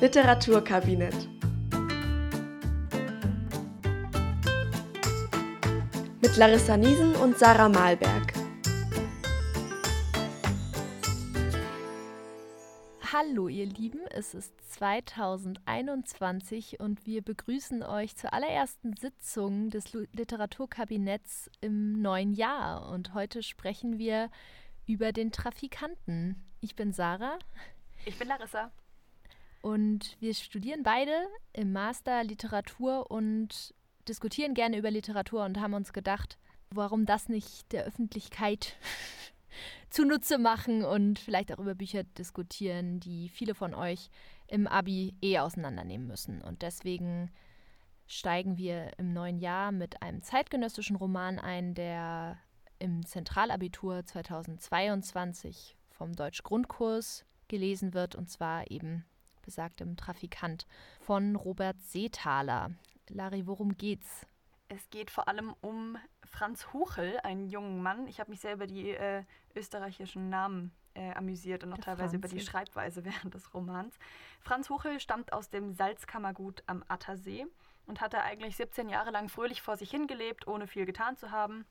Literaturkabinett. Mit Larissa Niesen und Sarah Malberg. Hallo ihr Lieben, es ist 2021 und wir begrüßen euch zur allerersten Sitzung des Literaturkabinetts im neuen Jahr. Und heute sprechen wir über den Trafikanten. Ich bin Sarah. Ich bin Larissa. Und wir studieren beide im Master Literatur und diskutieren gerne über Literatur und haben uns gedacht, warum das nicht der Öffentlichkeit zunutze machen und vielleicht auch über Bücher diskutieren, die viele von euch im Abi eh auseinandernehmen müssen. Und deswegen steigen wir im neuen Jahr mit einem zeitgenössischen Roman ein, der im Zentralabitur 2022 vom Deutsch-Grundkurs gelesen wird, und zwar eben besagtem Trafikant von Robert Seethaler. Lari, worum geht's? Es geht vor allem um Franz Huchel, einen jungen Mann. Ich habe mich sehr über die äh, österreichischen Namen äh, amüsiert und auch Der teilweise Franz. über die Schreibweise während des Romans. Franz Huchel stammt aus dem Salzkammergut am Attersee und hatte eigentlich 17 Jahre lang fröhlich vor sich hingelebt, ohne viel getan zu haben.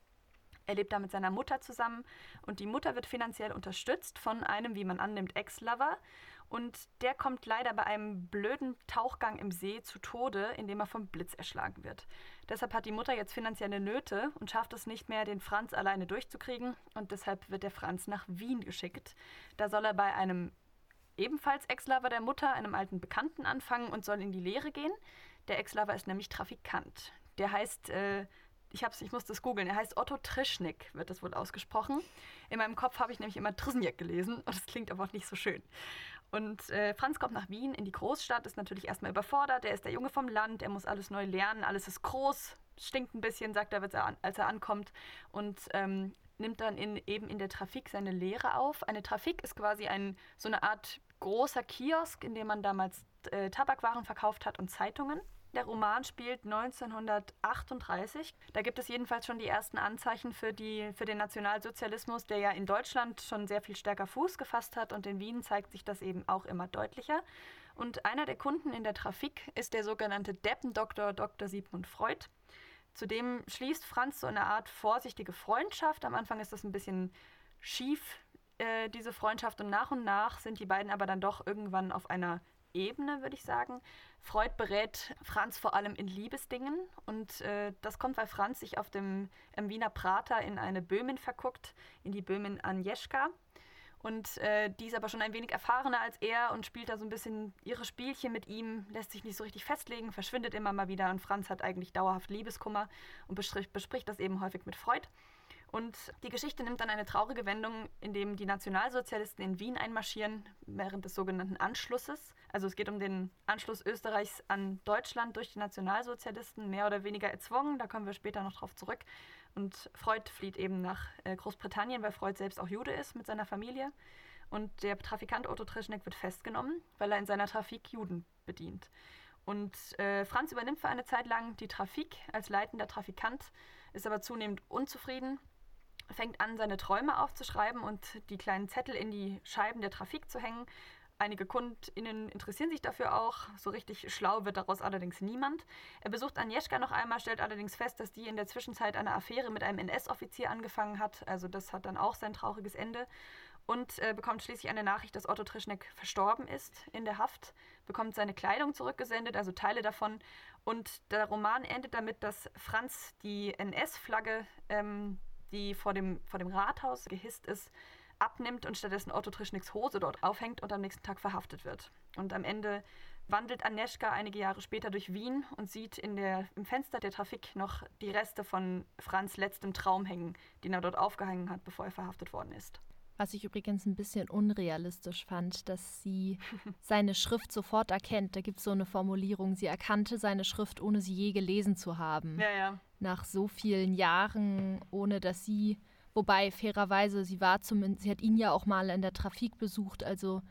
Er lebt da mit seiner Mutter zusammen und die Mutter wird finanziell unterstützt von einem, wie man annimmt, Ex-Lover. Und der kommt leider bei einem blöden Tauchgang im See zu Tode, indem er vom Blitz erschlagen wird. Deshalb hat die Mutter jetzt finanzielle Nöte und schafft es nicht mehr, den Franz alleine durchzukriegen. Und deshalb wird der Franz nach Wien geschickt. Da soll er bei einem ebenfalls Ex-Lover der Mutter, einem alten Bekannten, anfangen und soll in die Lehre gehen. Der Ex-Lover ist nämlich Trafikant. Der heißt äh, ich, hab's, ich muss das googeln, er heißt Otto Trischnik, wird das wohl ausgesprochen. In meinem Kopf habe ich nämlich immer Trisniak gelesen und das klingt aber auch nicht so schön. Und äh, Franz kommt nach Wien in die Großstadt, ist natürlich erstmal überfordert. Er ist der Junge vom Land, er muss alles neu lernen, alles ist groß, stinkt ein bisschen, sagt er, als er ankommt. Und ähm, nimmt dann in, eben in der Trafik seine Lehre auf. Eine Trafik ist quasi ein, so eine Art großer Kiosk, in dem man damals äh, Tabakwaren verkauft hat und Zeitungen. Der Roman spielt 1938. Da gibt es jedenfalls schon die ersten Anzeichen für, die, für den Nationalsozialismus, der ja in Deutschland schon sehr viel stärker Fuß gefasst hat und in Wien zeigt sich das eben auch immer deutlicher. Und einer der Kunden in der Trafik ist der sogenannte Deppendoktor Dr. Sigmund Freud. Zudem schließt Franz so eine Art vorsichtige Freundschaft. Am Anfang ist das ein bisschen schief, äh, diese Freundschaft, und nach und nach sind die beiden aber dann doch irgendwann auf einer Ebene, würde ich sagen. Freud berät Franz vor allem in Liebesdingen und äh, das kommt, weil Franz sich auf dem im Wiener Prater in eine Böhmin verguckt, in die Böhmin Agnieszka. Und äh, die ist aber schon ein wenig erfahrener als er und spielt da so ein bisschen ihre Spielchen mit ihm, lässt sich nicht so richtig festlegen, verschwindet immer mal wieder und Franz hat eigentlich dauerhaft Liebeskummer und bespricht, bespricht das eben häufig mit Freud. Und die Geschichte nimmt dann eine traurige Wendung, indem die Nationalsozialisten in Wien einmarschieren während des sogenannten Anschlusses. Also es geht um den Anschluss Österreichs an Deutschland durch die Nationalsozialisten, mehr oder weniger erzwungen. Da kommen wir später noch drauf zurück. Und Freud flieht eben nach äh, Großbritannien, weil Freud selbst auch Jude ist mit seiner Familie. Und der Trafikant Otto Trischneck wird festgenommen, weil er in seiner Trafik Juden bedient. Und äh, Franz übernimmt für eine Zeit lang die Trafik als leitender Trafikant, ist aber zunehmend unzufrieden fängt an, seine Träume aufzuschreiben und die kleinen Zettel in die Scheiben der Trafik zu hängen. Einige KundInnen interessieren sich dafür auch. So richtig schlau wird daraus allerdings niemand. Er besucht Agnieszka noch einmal, stellt allerdings fest, dass die in der Zwischenzeit eine Affäre mit einem NS-Offizier angefangen hat. Also das hat dann auch sein trauriges Ende. Und äh, bekommt schließlich eine Nachricht, dass Otto Trischneck verstorben ist in der Haft, bekommt seine Kleidung zurückgesendet, also Teile davon. Und der Roman endet damit, dass Franz die NS-Flagge ähm, die vor dem, vor dem Rathaus gehisst ist, abnimmt und stattdessen Otto Trischnicks Hose dort aufhängt und am nächsten Tag verhaftet wird. Und am Ende wandelt Aneschka einige Jahre später durch Wien und sieht in der, im Fenster der Trafik noch die Reste von Franz letztem Traum hängen, den er dort aufgehangen hat, bevor er verhaftet worden ist. Was ich übrigens ein bisschen unrealistisch fand, dass sie seine Schrift sofort erkennt. Da gibt es so eine Formulierung, sie erkannte seine Schrift, ohne sie je gelesen zu haben. Ja, ja. Nach so vielen Jahren, ohne dass sie, wobei fairerweise, sie war zumindest, sie hat ihn ja auch mal in der Trafik besucht, also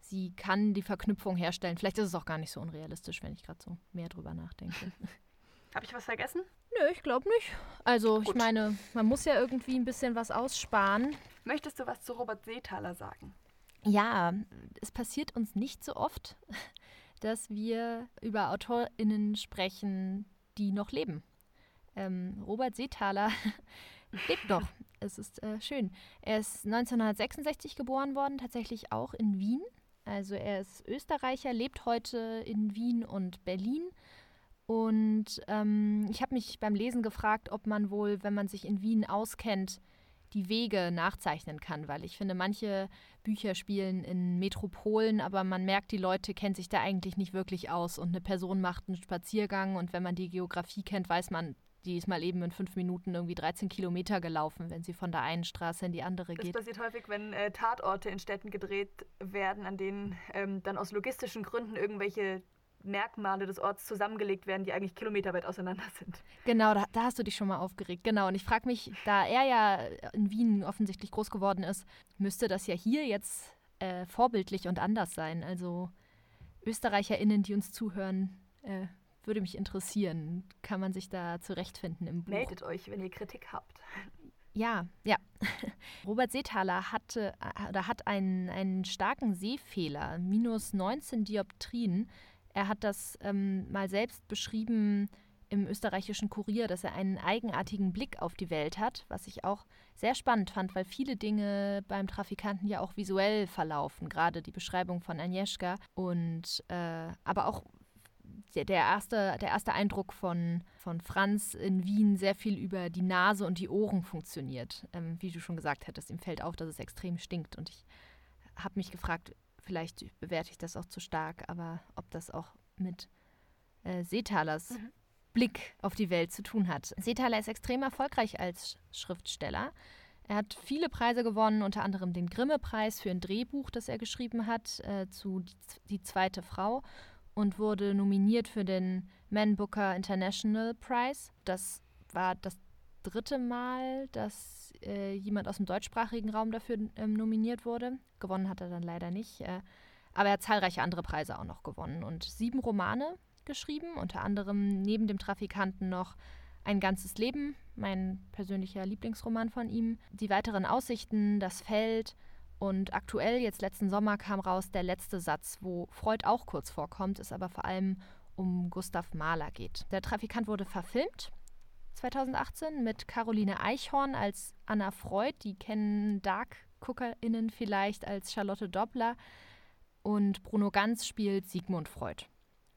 sie kann die Verknüpfung herstellen. Vielleicht ist es auch gar nicht so unrealistisch, wenn ich gerade so mehr drüber nachdenke. Habe ich was vergessen? Nö, ich glaube nicht. Also, Gut. ich meine, man muss ja irgendwie ein bisschen was aussparen. Möchtest du was zu Robert Seethaler sagen? Ja, es passiert uns nicht so oft, dass wir über AutorInnen sprechen, die noch leben. Ähm, Robert Seethaler lebt noch. Es ist äh, schön. Er ist 1966 geboren worden, tatsächlich auch in Wien. Also er ist Österreicher, lebt heute in Wien und Berlin. Und ähm, ich habe mich beim Lesen gefragt, ob man wohl, wenn man sich in Wien auskennt, die Wege nachzeichnen kann, weil ich finde, manche Bücher spielen in Metropolen, aber man merkt, die Leute kennen sich da eigentlich nicht wirklich aus und eine Person macht einen Spaziergang und wenn man die Geografie kennt, weiß man, die ist mal eben in fünf Minuten irgendwie 13 Kilometer gelaufen, wenn sie von der einen Straße in die andere geht. Das passiert häufig, wenn äh, Tatorte in Städten gedreht werden, an denen ähm, dann aus logistischen Gründen irgendwelche Merkmale des Orts zusammengelegt werden, die eigentlich kilometerweit auseinander sind. Genau, da, da hast du dich schon mal aufgeregt. Genau, und ich frage mich, da er ja in Wien offensichtlich groß geworden ist, müsste das ja hier jetzt äh, vorbildlich und anders sein. Also ÖsterreicherInnen, die uns zuhören, äh, würde mich interessieren. Kann man sich da zurechtfinden im Buch? Meldet euch, wenn ihr Kritik habt. Ja, ja. Robert Seethaler hatte äh, oder hat einen, einen starken Sehfehler, minus 19 Dioptrien. Er hat das ähm, mal selbst beschrieben im österreichischen Kurier, dass er einen eigenartigen Blick auf die Welt hat, was ich auch sehr spannend fand, weil viele Dinge beim Trafikanten ja auch visuell verlaufen, gerade die Beschreibung von Agnieszka und äh, aber auch der, erste, der erste Eindruck von, von Franz in Wien sehr viel über die Nase und die Ohren funktioniert. Ähm, wie du schon gesagt hattest, ihm fällt auf, dass es extrem stinkt. Und ich habe mich gefragt, vielleicht bewerte ich das auch zu stark, aber ob das auch mit äh, Seethalers mhm. Blick auf die Welt zu tun hat. Seethaler ist extrem erfolgreich als Schriftsteller. Er hat viele Preise gewonnen, unter anderem den Grimme-Preis für ein Drehbuch, das er geschrieben hat, äh, zu die, die zweite Frau und wurde nominiert für den Man Booker International Prize. Das war das dritte Mal, dass äh, jemand aus dem deutschsprachigen Raum dafür ähm, nominiert wurde. Gewonnen hat er dann leider nicht. Äh, aber er hat zahlreiche andere Preise auch noch gewonnen und sieben Romane geschrieben, unter anderem neben dem Trafikanten noch Ein ganzes Leben, mein persönlicher Lieblingsroman von ihm, Die weiteren Aussichten, Das Feld, und aktuell, jetzt letzten Sommer, kam raus der letzte Satz, wo Freud auch kurz vorkommt, es aber vor allem um Gustav Mahler geht. Der Trafikant wurde verfilmt 2018 mit Caroline Eichhorn als Anna Freud. Die kennen Dark-GuckerInnen vielleicht als Charlotte Doppler. Und Bruno Ganz spielt Sigmund Freud.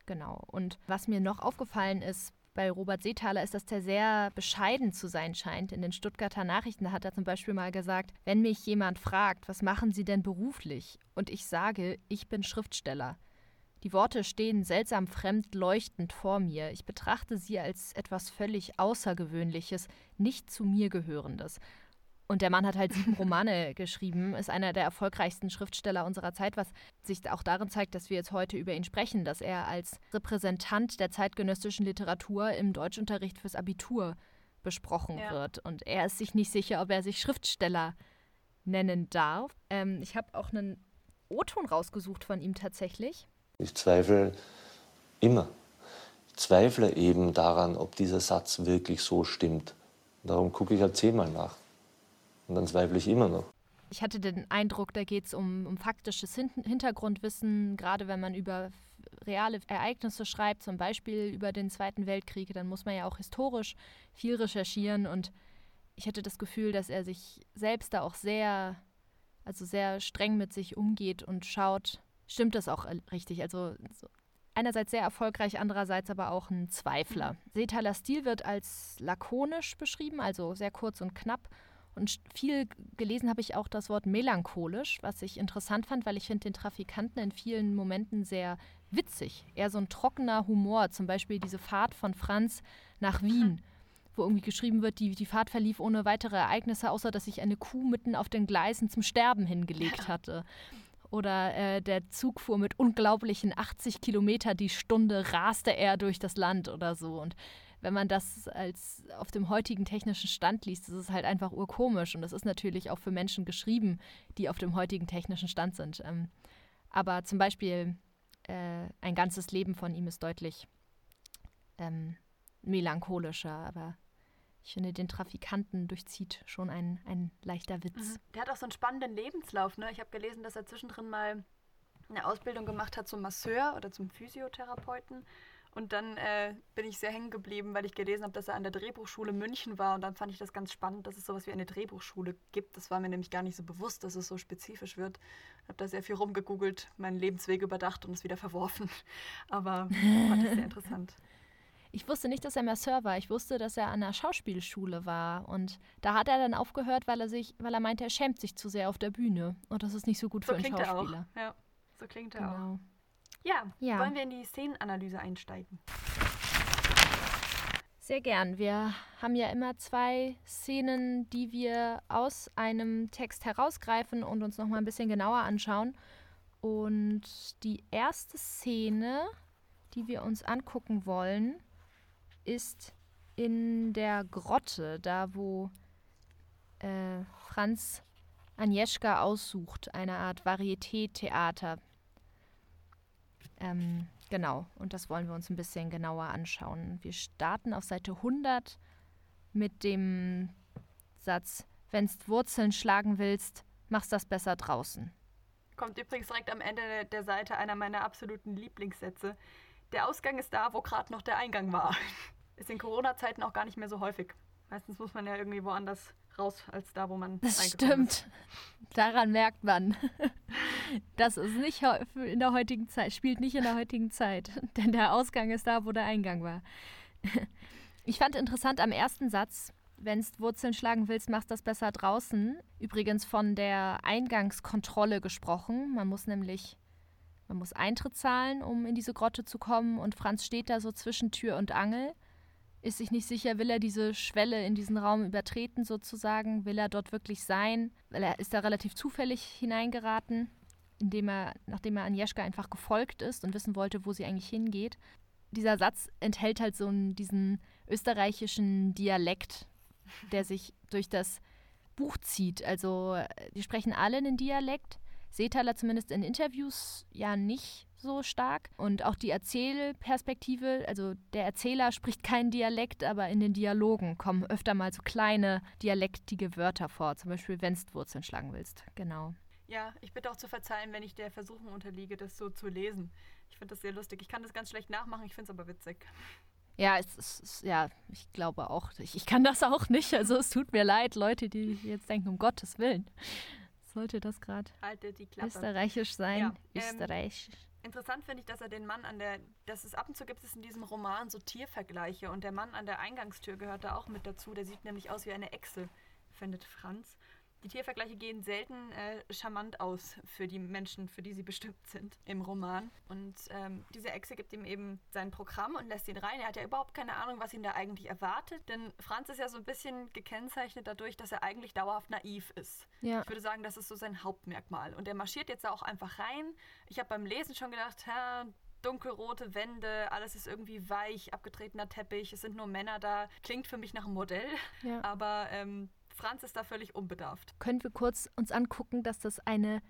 Genau. Und was mir noch aufgefallen ist bei Robert Seethaler ist, dass der sehr bescheiden zu sein scheint. In den Stuttgarter Nachrichten hat er zum Beispiel mal gesagt, wenn mich jemand fragt, was machen Sie denn beruflich? Und ich sage, ich bin Schriftsteller. Die Worte stehen seltsam fremd leuchtend vor mir. Ich betrachte sie als etwas völlig Außergewöhnliches, nicht zu mir gehörendes. Und der Mann hat halt sieben Romane geschrieben, ist einer der erfolgreichsten Schriftsteller unserer Zeit, was sich auch darin zeigt, dass wir jetzt heute über ihn sprechen, dass er als Repräsentant der zeitgenössischen Literatur im Deutschunterricht fürs Abitur besprochen ja. wird. Und er ist sich nicht sicher, ob er sich Schriftsteller nennen darf. Ähm, ich habe auch einen O-Ton rausgesucht von ihm tatsächlich. Ich zweifle immer. Ich zweifle eben daran, ob dieser Satz wirklich so stimmt. Darum gucke ich halt zehnmal nach. Und dann zweifle ich immer noch. Ich hatte den Eindruck, da geht es um, um faktisches Hin Hintergrundwissen, gerade wenn man über reale Ereignisse schreibt, zum Beispiel über den Zweiten Weltkrieg, dann muss man ja auch historisch viel recherchieren. Und ich hatte das Gefühl, dass er sich selbst da auch sehr, also sehr streng mit sich umgeht und schaut, stimmt das auch richtig? Also so einerseits sehr erfolgreich, andererseits aber auch ein Zweifler. Seethaler Stil wird als lakonisch beschrieben, also sehr kurz und knapp und viel gelesen habe ich auch das Wort melancholisch, was ich interessant fand, weil ich finde den Trafikanten in vielen Momenten sehr witzig. Eher so ein trockener Humor, zum Beispiel diese Fahrt von Franz nach Wien, wo irgendwie geschrieben wird, die, die Fahrt verlief ohne weitere Ereignisse, außer dass sich eine Kuh mitten auf den Gleisen zum Sterben hingelegt hatte. Oder äh, der Zug fuhr mit unglaublichen 80 Kilometer die Stunde, raste er durch das Land oder so. Und wenn man das als auf dem heutigen technischen Stand liest, ist es halt einfach urkomisch. Und das ist natürlich auch für Menschen geschrieben, die auf dem heutigen technischen Stand sind. Ähm, aber zum Beispiel äh, ein ganzes Leben von ihm ist deutlich ähm, melancholischer, aber ich finde, den Trafikanten durchzieht schon ein, ein leichter Witz. Mhm. Der hat auch so einen spannenden Lebenslauf. Ne? Ich habe gelesen, dass er zwischendrin mal eine Ausbildung gemacht hat zum Masseur oder zum Physiotherapeuten. Und dann äh, bin ich sehr hängen geblieben, weil ich gelesen habe, dass er an der Drehbuchschule München war. Und dann fand ich das ganz spannend, dass es sowas wie eine Drehbuchschule gibt. Das war mir nämlich gar nicht so bewusst, dass es so spezifisch wird. Ich habe da sehr viel rumgegoogelt, meinen Lebensweg überdacht und es wieder verworfen. Aber fand ich sehr interessant. Ich wusste nicht, dass er Masseur war. Ich wusste, dass er an der Schauspielschule war. Und da hat er dann aufgehört, weil er sich, weil er meinte, er schämt sich zu sehr auf der Bühne. Und das ist nicht so gut so für einen Schauspieler. Er auch. Ja, so klingt er genau. auch. Ja, ja, wollen wir in die Szenenanalyse einsteigen? Sehr gern. Wir haben ja immer zwei Szenen, die wir aus einem Text herausgreifen und uns nochmal ein bisschen genauer anschauen. Und die erste Szene, die wir uns angucken wollen, ist in der Grotte, da wo äh, Franz Agnieszka aussucht, eine Art Varieté-Theater. Ähm, genau, und das wollen wir uns ein bisschen genauer anschauen. Wir starten auf Seite 100 mit dem Satz, wenn du Wurzeln schlagen willst, machst das besser draußen. Kommt übrigens direkt am Ende der Seite einer meiner absoluten Lieblingssätze. Der Ausgang ist da, wo gerade noch der Eingang war. Ist in Corona-Zeiten auch gar nicht mehr so häufig. Meistens muss man ja irgendwie woanders raus, als da, wo man. Das stimmt. Ist. Daran merkt man. Das ist nicht in der heutigen Zeit, spielt nicht in der heutigen Zeit. Denn der Ausgang ist da, wo der Eingang war. Ich fand interessant am ersten Satz, wenn du Wurzeln schlagen willst, machst das besser draußen. Übrigens von der Eingangskontrolle gesprochen. Man muss nämlich, man muss Eintritt zahlen, um in diese Grotte zu kommen. Und Franz steht da so zwischen Tür und Angel ist sich nicht sicher, will er diese Schwelle in diesen Raum übertreten sozusagen, will er dort wirklich sein, weil er ist da relativ zufällig hineingeraten, indem er, nachdem er Agnieszka einfach gefolgt ist und wissen wollte, wo sie eigentlich hingeht. Dieser Satz enthält halt so einen, diesen österreichischen Dialekt, der sich durch das Buch zieht. Also die sprechen alle einen Dialekt, Seetaler zumindest in Interviews ja nicht so stark. Und auch die Erzählperspektive, also der Erzähler spricht keinen Dialekt, aber in den Dialogen kommen öfter mal so kleine dialektige Wörter vor. Zum Beispiel, wenn du Wurzeln schlagen willst. Genau. Ja, ich bitte auch zu verzeihen, wenn ich der Versuchung unterliege, das so zu lesen. Ich finde das sehr lustig. Ich kann das ganz schlecht nachmachen, ich finde es aber witzig. Ja, es ist, ja, ich glaube auch. Ich, ich kann das auch nicht. Also es tut mir leid, Leute, die jetzt denken, um Gottes Willen. Sollte das gerade österreichisch sein? Ja, ähm, österreichisch. Interessant finde ich, dass er den Mann an der, dass es ab und zu gibt es in diesem Roman so Tiervergleiche und der Mann an der Eingangstür gehört da auch mit dazu. Der sieht nämlich aus wie eine Echse, findet Franz. Die Tiervergleiche gehen selten äh, charmant aus für die Menschen, für die sie bestimmt sind im Roman. Und ähm, diese Echse gibt ihm eben sein Programm und lässt ihn rein. Er hat ja überhaupt keine Ahnung, was ihn da eigentlich erwartet, denn Franz ist ja so ein bisschen gekennzeichnet dadurch, dass er eigentlich dauerhaft naiv ist. Ja. Ich würde sagen, das ist so sein Hauptmerkmal. Und er marschiert jetzt da auch einfach rein. Ich habe beim Lesen schon gedacht, Herr, dunkelrote Wände, alles ist irgendwie weich, abgetretener Teppich, es sind nur Männer da. Klingt für mich nach einem Modell, ja. aber ähm, Franz ist da völlig unbedarft. Können wir kurz uns angucken, dass das eine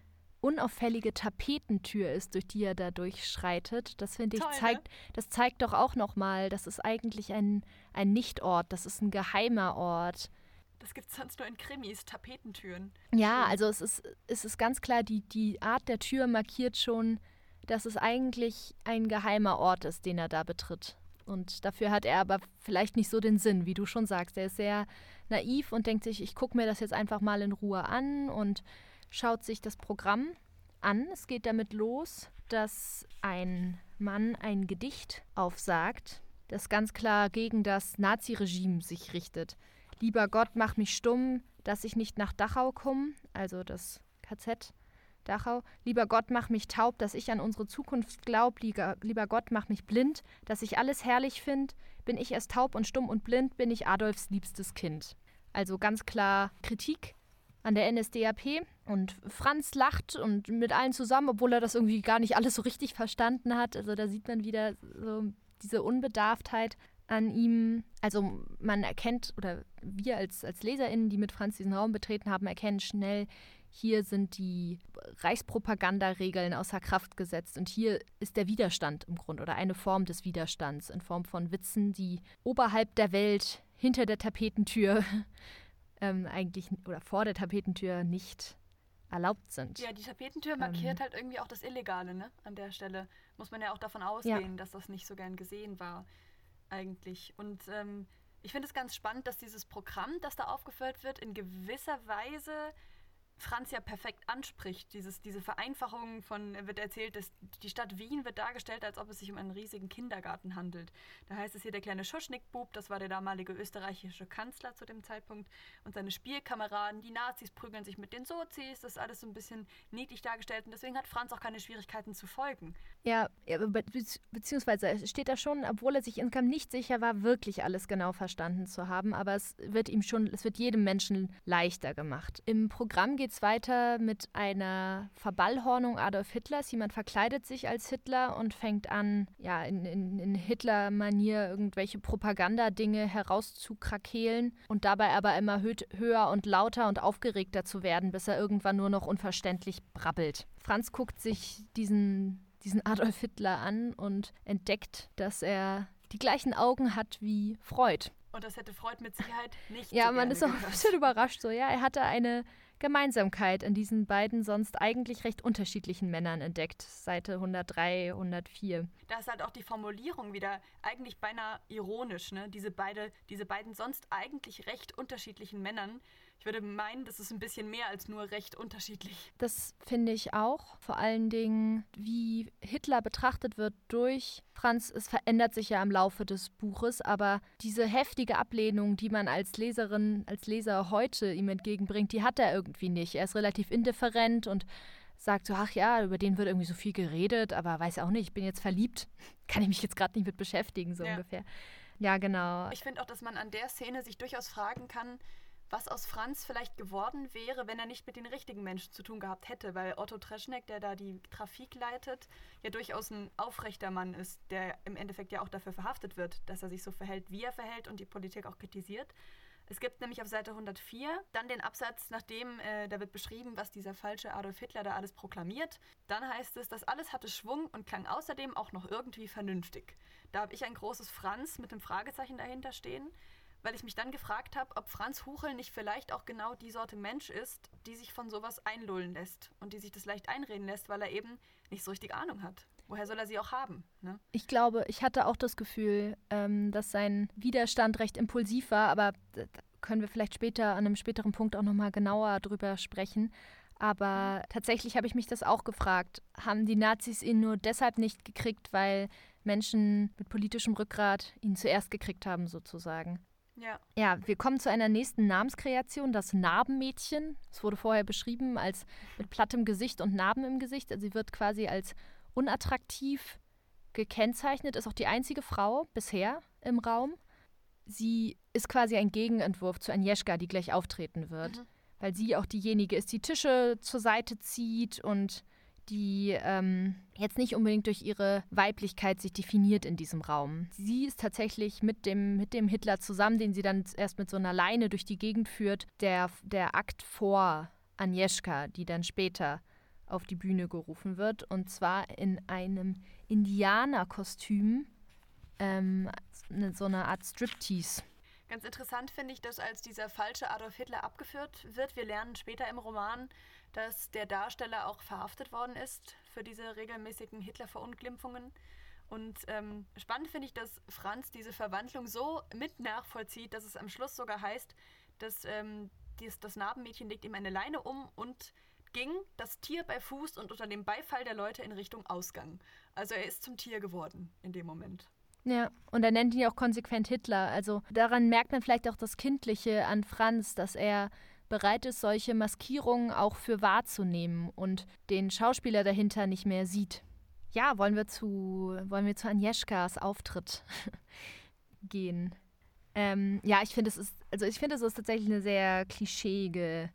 unauffällige Tapetentür ist, durch die er da durchschreitet. Das finde ich Toll, zeigt, ne? das zeigt doch auch nochmal, das ist eigentlich ein, ein Nichtort, das ist ein geheimer Ort. Das gibt es sonst nur in Krimis, Tapetentüren. Ja, also es ist, es ist ganz klar, die, die Art der Tür markiert schon, dass es eigentlich ein geheimer Ort ist, den er da betritt. Und dafür hat er aber vielleicht nicht so den Sinn, wie du schon sagst. Er ist sehr naiv und denkt sich, ich gucke mir das jetzt einfach mal in Ruhe an und schaut sich das Programm an. Es geht damit los, dass ein Mann ein Gedicht aufsagt, das ganz klar gegen das Naziregime sich richtet. Lieber Gott, mach mich stumm, dass ich nicht nach Dachau komme, also das KZ Dachau. Lieber Gott, mach mich taub, dass ich an unsere Zukunft glaub. Lieber, Gott, mach mich blind, dass ich alles herrlich find. Bin ich erst taub und stumm und blind, bin ich Adolfs liebstes Kind. Also ganz klar Kritik an der NSDAP. Und Franz lacht und mit allen zusammen, obwohl er das irgendwie gar nicht alles so richtig verstanden hat. Also da sieht man wieder so diese Unbedarftheit an ihm. Also man erkennt, oder wir als, als LeserInnen, die mit Franz diesen Raum betreten haben, erkennen schnell, hier sind die Reichspropagandaregeln außer Kraft gesetzt und hier ist der Widerstand im Grunde oder eine Form des Widerstands in Form von Witzen, die oberhalb der Welt, hinter der Tapetentür, ähm, eigentlich oder vor der Tapetentür nicht erlaubt sind. Ja, die Tapetentür markiert ähm, halt irgendwie auch das Illegale, ne? An der Stelle muss man ja auch davon ausgehen, ja. dass das nicht so gern gesehen war, eigentlich. Und ähm, ich finde es ganz spannend, dass dieses Programm, das da aufgeführt wird, in gewisser Weise Franz ja perfekt anspricht. Dieses, diese Vereinfachung von, wird erzählt, dass die Stadt Wien wird dargestellt, als ob es sich um einen riesigen Kindergarten handelt. Da heißt es hier der kleine Schuschnickbub, das war der damalige österreichische Kanzler zu dem Zeitpunkt, und seine Spielkameraden, die Nazis prügeln sich mit den Sozis, das ist alles so ein bisschen niedlich dargestellt und deswegen hat Franz auch keine Schwierigkeiten zu folgen. Ja, beziehungsweise steht da schon, obwohl er sich insgesamt nicht sicher war, wirklich alles genau verstanden zu haben, aber es wird ihm schon, es wird jedem Menschen leichter gemacht. Im Programm geht es weiter mit einer Verballhornung Adolf Hitlers. Jemand verkleidet sich als Hitler und fängt an, ja, in, in, in Hitler-Manier irgendwelche Propagandadinge herauszukrakehlen und dabei aber immer höher und lauter und aufgeregter zu werden, bis er irgendwann nur noch unverständlich brabbelt. Franz guckt sich diesen diesen Adolf Hitler an und entdeckt, dass er die gleichen Augen hat wie Freud. Und das hätte Freud mit Sicherheit nicht. ja, so man ist auch ein bisschen überrascht. So, ja, er hatte eine Gemeinsamkeit in diesen beiden sonst eigentlich recht unterschiedlichen Männern entdeckt. Seite 103, 104. Da ist halt auch die Formulierung wieder eigentlich beinahe ironisch, ne? Diese, beide, diese beiden sonst eigentlich recht unterschiedlichen Männern ich würde meinen, das ist ein bisschen mehr als nur recht unterschiedlich. Das finde ich auch. Vor allen Dingen, wie Hitler betrachtet wird durch Franz, es verändert sich ja im Laufe des Buches, aber diese heftige Ablehnung, die man als Leserin, als Leser heute ihm entgegenbringt, die hat er irgendwie nicht. Er ist relativ indifferent und sagt so, ach ja, über den wird irgendwie so viel geredet, aber weiß auch nicht, ich bin jetzt verliebt, kann ich mich jetzt gerade nicht mit beschäftigen, so ja. ungefähr. Ja, genau. Ich finde auch, dass man an der Szene sich durchaus fragen kann, was aus Franz vielleicht geworden wäre, wenn er nicht mit den richtigen Menschen zu tun gehabt hätte, weil Otto Treschneck, der da die Trafik leitet, ja durchaus ein aufrechter Mann ist, der im Endeffekt ja auch dafür verhaftet wird, dass er sich so verhält, wie er verhält und die Politik auch kritisiert. Es gibt nämlich auf Seite 104 dann den Absatz, nachdem äh, da wird beschrieben, was dieser falsche Adolf Hitler da alles proklamiert. Dann heißt es, das alles hatte Schwung und klang außerdem auch noch irgendwie vernünftig. Da habe ich ein großes Franz mit einem Fragezeichen dahinter stehen weil ich mich dann gefragt habe, ob Franz Huchel nicht vielleicht auch genau die Sorte Mensch ist, die sich von sowas einlullen lässt und die sich das leicht einreden lässt, weil er eben nicht so richtig Ahnung hat. Woher soll er sie auch haben? Ne? Ich glaube, ich hatte auch das Gefühl, ähm, dass sein Widerstand recht impulsiv war, aber können wir vielleicht später an einem späteren Punkt auch nochmal genauer drüber sprechen. Aber mhm. tatsächlich habe ich mich das auch gefragt. Haben die Nazis ihn nur deshalb nicht gekriegt, weil Menschen mit politischem Rückgrat ihn zuerst gekriegt haben, sozusagen? Ja. Ja, wir kommen zu einer nächsten Namenskreation, das Narbenmädchen. Es wurde vorher beschrieben als mit plattem Gesicht und Narben im Gesicht. Also sie wird quasi als unattraktiv gekennzeichnet, ist auch die einzige Frau bisher im Raum. Sie ist quasi ein Gegenentwurf zu Agnieszka, die gleich auftreten wird, mhm. weil sie auch diejenige ist, die Tische zur Seite zieht und die ähm, jetzt nicht unbedingt durch ihre Weiblichkeit sich definiert in diesem Raum. Sie ist tatsächlich mit dem, mit dem Hitler zusammen, den sie dann erst mit so einer Leine durch die Gegend führt, der, der Akt vor Agnieszka, die dann später auf die Bühne gerufen wird. Und zwar in einem Indianerkostüm, ähm, so eine Art Striptease. Ganz interessant finde ich, dass als dieser falsche Adolf Hitler abgeführt wird, wir lernen später im Roman, dass der Darsteller auch verhaftet worden ist für diese regelmäßigen Hitler-Verunglimpfungen. Und ähm, spannend finde ich, dass Franz diese Verwandlung so mit nachvollzieht, dass es am Schluss sogar heißt, dass ähm, dies, das Narbenmädchen legt ihm eine Leine um und ging das Tier bei Fuß und unter dem Beifall der Leute in Richtung Ausgang. Also er ist zum Tier geworden in dem Moment. Ja, und er nennt ihn auch konsequent Hitler. Also daran merkt man vielleicht auch das Kindliche an Franz, dass er bereit ist, solche Maskierungen auch für wahrzunehmen und den Schauspieler dahinter nicht mehr sieht. Ja, wollen wir zu, wollen wir zu Agnieszkas Auftritt gehen? Ähm, ja, ich finde, es ist, also ich finde, es ist tatsächlich eine sehr klischeeige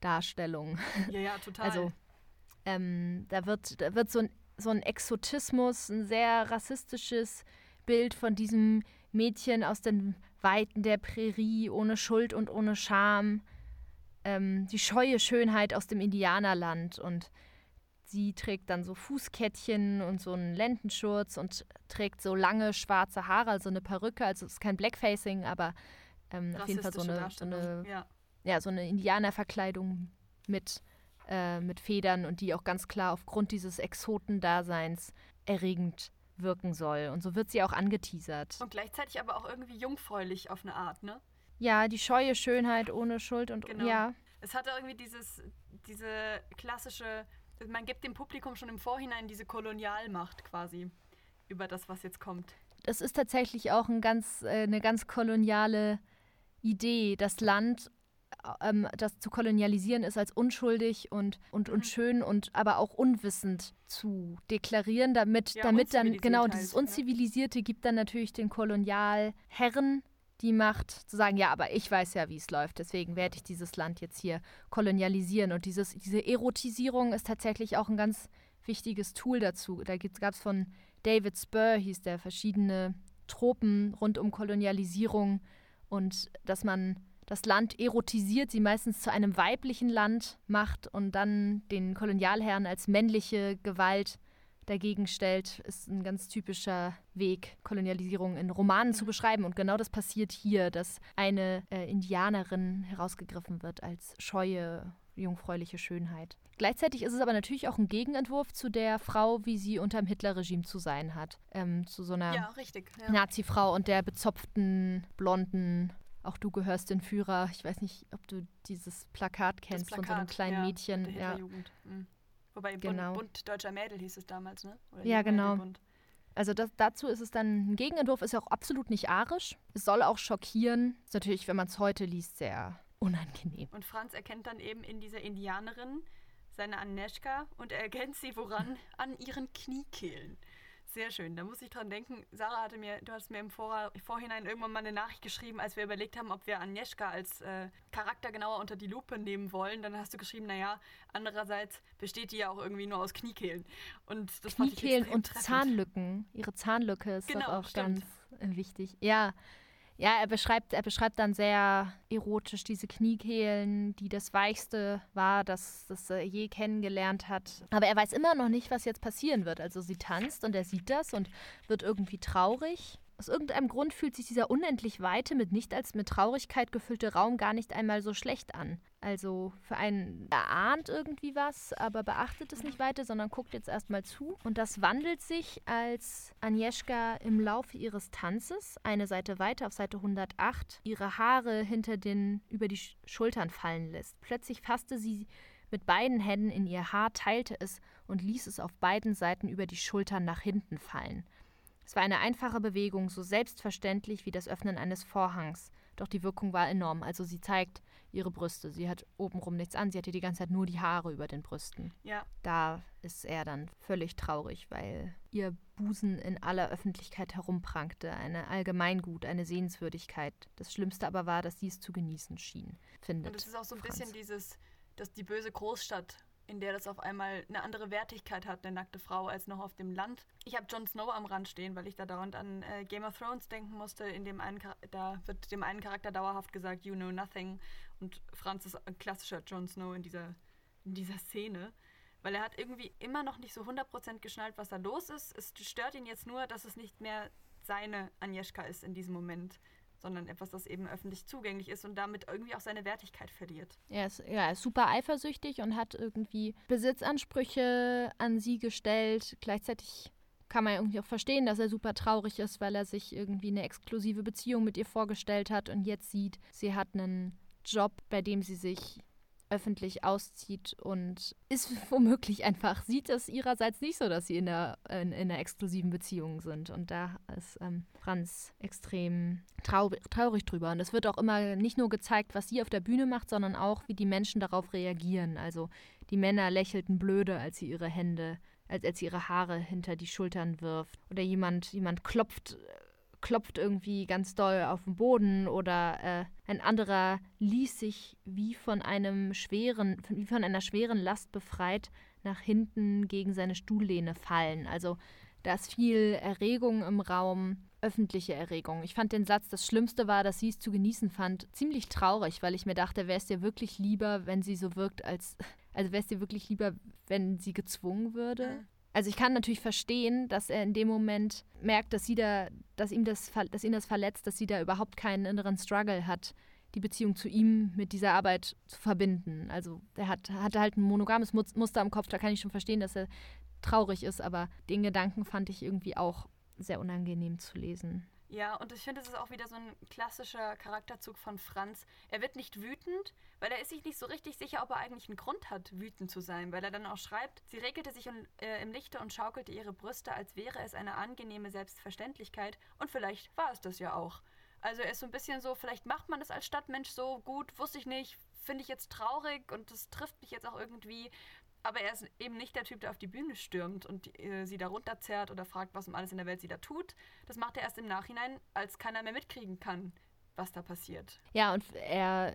Darstellung. Ja, ja, total. Also, ähm, da wird, da wird so ein, so ein Exotismus, ein sehr rassistisches Bild von diesem Mädchen aus den Weiten der Prärie, ohne Schuld und ohne Scham, ähm, die scheue Schönheit aus dem Indianerland und sie trägt dann so Fußkettchen und so einen Lendenschurz und trägt so lange schwarze Haare, also eine Perücke, also es ist kein Blackfacing, aber ähm, auf jeden Fall so eine, so eine, ja. ja. so eine Indianerverkleidung mit äh, mit Federn und die auch ganz klar aufgrund dieses Exotendaseins erregend wirken soll. Und so wird sie auch angeteasert. Und gleichzeitig aber auch irgendwie jungfräulich auf eine Art, ne? Ja, die scheue Schönheit ohne Schuld und genau. ja. Es hatte irgendwie dieses, diese klassische, man gibt dem Publikum schon im Vorhinein diese Kolonialmacht quasi über das, was jetzt kommt. Das ist tatsächlich auch ein ganz, äh, eine ganz koloniale Idee, das Land ähm, das zu kolonialisieren ist als unschuldig und, und, und mhm. schön und aber auch unwissend zu deklarieren, damit, ja, damit dann, genau, dieses ne? Unzivilisierte gibt dann natürlich den Kolonialherren die Macht zu sagen, ja, aber ich weiß ja, wie es läuft, deswegen werde ich dieses Land jetzt hier kolonialisieren. Und dieses, diese Erotisierung ist tatsächlich auch ein ganz wichtiges Tool dazu. Da gab es von David Spur, hieß der, verschiedene Tropen rund um Kolonialisierung und dass man das Land erotisiert, sie meistens zu einem weiblichen Land macht und dann den Kolonialherren als männliche Gewalt dagegen stellt, ist ein ganz typischer Weg, Kolonialisierung in Romanen zu beschreiben. Und genau das passiert hier, dass eine äh, Indianerin herausgegriffen wird als scheue, jungfräuliche Schönheit. Gleichzeitig ist es aber natürlich auch ein Gegenentwurf zu der Frau, wie sie unter dem Hitlerregime zu sein hat. Ähm, zu so einer ja, ja. Nazi-Frau und der bezopften, blonden auch du gehörst den Führer. Ich weiß nicht, ob du dieses Plakat kennst Plakat, von so einem kleinen ja, Mädchen. Der ja. Mhm. Wobei genau. Bund, Bund, Deutscher Mädel hieß es damals, ne? Oder ja, genau. Also das, dazu ist es dann ein Gegenentwurf, ist ja auch absolut nicht arisch. Es soll auch schockieren. Ist natürlich, wenn man es heute liest, sehr unangenehm. Und Franz erkennt dann eben in dieser Indianerin seine Aneschka und er erkennt sie woran? An ihren Kniekehlen. Sehr schön. Da muss ich dran denken. Sarah hatte mir, du hast mir im Vor Vorhinein irgendwann mal eine Nachricht geschrieben, als wir überlegt haben, ob wir Agnieszka als äh, Charakter genauer unter die Lupe nehmen wollen. Dann hast du geschrieben, naja, andererseits besteht die ja auch irgendwie nur aus Kniekehlen. Und das Kniekehlen und treffend. Zahnlücken. Ihre Zahnlücke ist genau, auch stimmt. ganz wichtig. Ja, ja, er beschreibt, er beschreibt dann sehr erotisch diese Kniekehlen, die das Weichste war, das, das er je kennengelernt hat. Aber er weiß immer noch nicht, was jetzt passieren wird. Also sie tanzt und er sieht das und wird irgendwie traurig. Aus irgendeinem Grund fühlt sich dieser unendlich weite, mit nicht als mit Traurigkeit gefüllte Raum gar nicht einmal so schlecht an. Also für einen, er ahnt irgendwie was, aber beachtet es nicht weiter, sondern guckt jetzt erstmal zu. Und das wandelt sich, als Agnieszka im Laufe ihres Tanzes, eine Seite weiter auf Seite 108, ihre Haare hinter den, über die Schultern fallen lässt. Plötzlich fasste sie mit beiden Händen in ihr Haar, teilte es und ließ es auf beiden Seiten über die Schultern nach hinten fallen. Es war eine einfache Bewegung, so selbstverständlich wie das Öffnen eines Vorhangs. Doch die Wirkung war enorm. Also sie zeigt ihre Brüste. Sie hat obenrum nichts an. Sie hatte die ganze Zeit nur die Haare über den Brüsten. Ja. Da ist er dann völlig traurig, weil ihr Busen in aller Öffentlichkeit herumprangte. Eine Allgemeingut, eine Sehenswürdigkeit. Das Schlimmste aber war, dass sie es zu genießen schien, findet. Und es ist auch so ein Franz. bisschen dieses, dass die böse Großstadt in der das auf einmal eine andere Wertigkeit hat, eine nackte Frau, als noch auf dem Land. Ich habe Jon Snow am Rand stehen, weil ich da dauernd an äh, Game of Thrones denken musste. In dem einen da wird dem einen Charakter dauerhaft gesagt, you know nothing. Und Franz ist ein klassischer Jon Snow in dieser, in dieser Szene. Weil er hat irgendwie immer noch nicht so 100% geschnallt, was da los ist. Es stört ihn jetzt nur, dass es nicht mehr seine Agnieszka ist in diesem Moment sondern etwas, das eben öffentlich zugänglich ist und damit irgendwie auch seine Wertigkeit verliert. Er ist, ja, ist super eifersüchtig und hat irgendwie Besitzansprüche an sie gestellt. Gleichzeitig kann man irgendwie auch verstehen, dass er super traurig ist, weil er sich irgendwie eine exklusive Beziehung mit ihr vorgestellt hat und jetzt sieht, sie hat einen Job, bei dem sie sich öffentlich auszieht und ist womöglich einfach, sieht es ihrerseits nicht so, dass sie in, der, in, in einer exklusiven Beziehung sind. Und da ist ähm, Franz extrem trau traurig drüber. Und es wird auch immer nicht nur gezeigt, was sie auf der Bühne macht, sondern auch, wie die Menschen darauf reagieren. Also die Männer lächelten blöde, als sie ihre Hände, als, als sie ihre Haare hinter die Schultern wirft. Oder jemand, jemand klopft klopft irgendwie ganz doll auf den Boden oder äh, ein anderer ließ sich wie von einem schweren, wie von einer schweren Last befreit nach hinten gegen seine Stuhllehne fallen. Also da ist viel Erregung im Raum, öffentliche Erregung. Ich fand den Satz, das Schlimmste war, dass sie es zu genießen fand, ziemlich traurig, weil ich mir dachte, wäre es dir wirklich lieber, wenn sie so wirkt, als, also wäre es dir wirklich lieber, wenn sie gezwungen würde? Also ich kann natürlich verstehen, dass er in dem Moment merkt, dass sie da, dass ihm das, dass ihn das verletzt, dass sie da überhaupt keinen inneren Struggle hat, die Beziehung zu ihm mit dieser Arbeit zu verbinden. Also er hat, hatte halt ein monogames Muster im Kopf, da kann ich schon verstehen, dass er traurig ist, aber den Gedanken fand ich irgendwie auch sehr unangenehm zu lesen. Ja, und ich finde, es ist auch wieder so ein klassischer Charakterzug von Franz. Er wird nicht wütend, weil er ist sich nicht so richtig sicher, ob er eigentlich einen Grund hat, wütend zu sein, weil er dann auch schreibt, sie regelte sich äh, im Lichte und schaukelte ihre Brüste, als wäre es eine angenehme Selbstverständlichkeit, und vielleicht war es das ja auch. Also er ist so ein bisschen so, vielleicht macht man es als Stadtmensch so gut, wusste ich nicht, finde ich jetzt traurig und das trifft mich jetzt auch irgendwie. Aber er ist eben nicht der Typ, der auf die Bühne stürmt und äh, sie da runterzerrt oder fragt, was um alles in der Welt sie da tut. Das macht er erst im Nachhinein, als keiner mehr mitkriegen kann, was da passiert. Ja, und er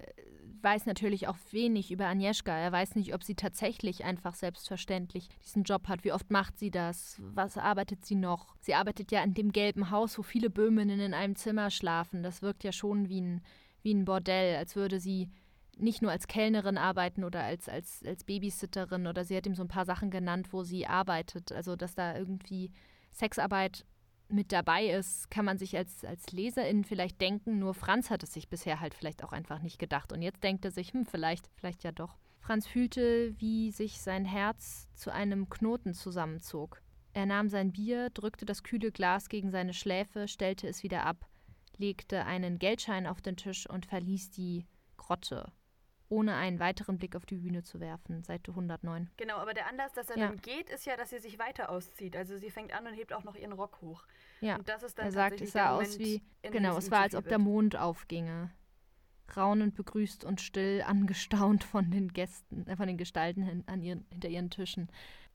weiß natürlich auch wenig über Agnieszka. Er weiß nicht, ob sie tatsächlich einfach selbstverständlich diesen Job hat. Wie oft macht sie das? Was arbeitet sie noch? Sie arbeitet ja in dem gelben Haus, wo viele Böhminnen in einem Zimmer schlafen. Das wirkt ja schon wie ein, wie ein Bordell, als würde sie nicht nur als Kellnerin arbeiten oder als, als, als Babysitterin oder sie hat ihm so ein paar Sachen genannt, wo sie arbeitet. Also, dass da irgendwie Sexarbeit mit dabei ist, kann man sich als, als Leserin vielleicht denken, nur Franz hat es sich bisher halt vielleicht auch einfach nicht gedacht. Und jetzt denkt er sich, hm, vielleicht, vielleicht ja doch. Franz fühlte, wie sich sein Herz zu einem Knoten zusammenzog. Er nahm sein Bier, drückte das kühle Glas gegen seine Schläfe, stellte es wieder ab, legte einen Geldschein auf den Tisch und verließ die Grotte ohne einen weiteren Blick auf die Bühne zu werfen. Seite 109. Genau, aber der Anlass, dass er ja. dann geht, ist ja, dass sie sich weiter auszieht. Also sie fängt an und hebt auch noch ihren Rock hoch. Ja. Und das ist dann er sagt, es sah aus wie, genau, es war, als ob der Mond aufginge. Raunend begrüßt und still angestaunt von den Gästen, äh, von den Gestalten an ihren, hinter ihren Tischen.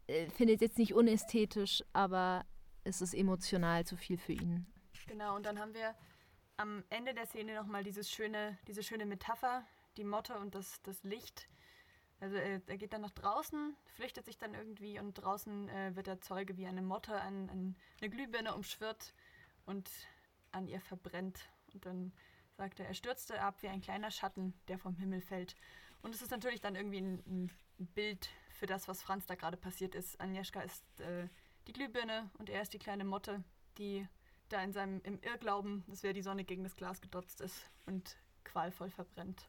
Äh, findet jetzt nicht unästhetisch, aber es ist emotional zu viel für ihn. Genau, und dann haben wir am Ende der Szene nochmal dieses schöne, diese schöne Metapher die Motte und das, das Licht. Also er, er, geht dann nach draußen, flüchtet sich dann irgendwie und draußen äh, wird der Zeuge wie eine Motte an, an eine Glühbirne umschwirrt und an ihr verbrennt. Und dann sagt er, er stürzte ab wie ein kleiner Schatten, der vom Himmel fällt. Und es ist natürlich dann irgendwie ein, ein Bild für das, was Franz da gerade passiert ist. Agnieszka ist äh, die Glühbirne und er ist die kleine Motte, die da in seinem im Irrglauben, dass wäre die Sonne gegen das Glas gedotzt ist und qualvoll verbrennt.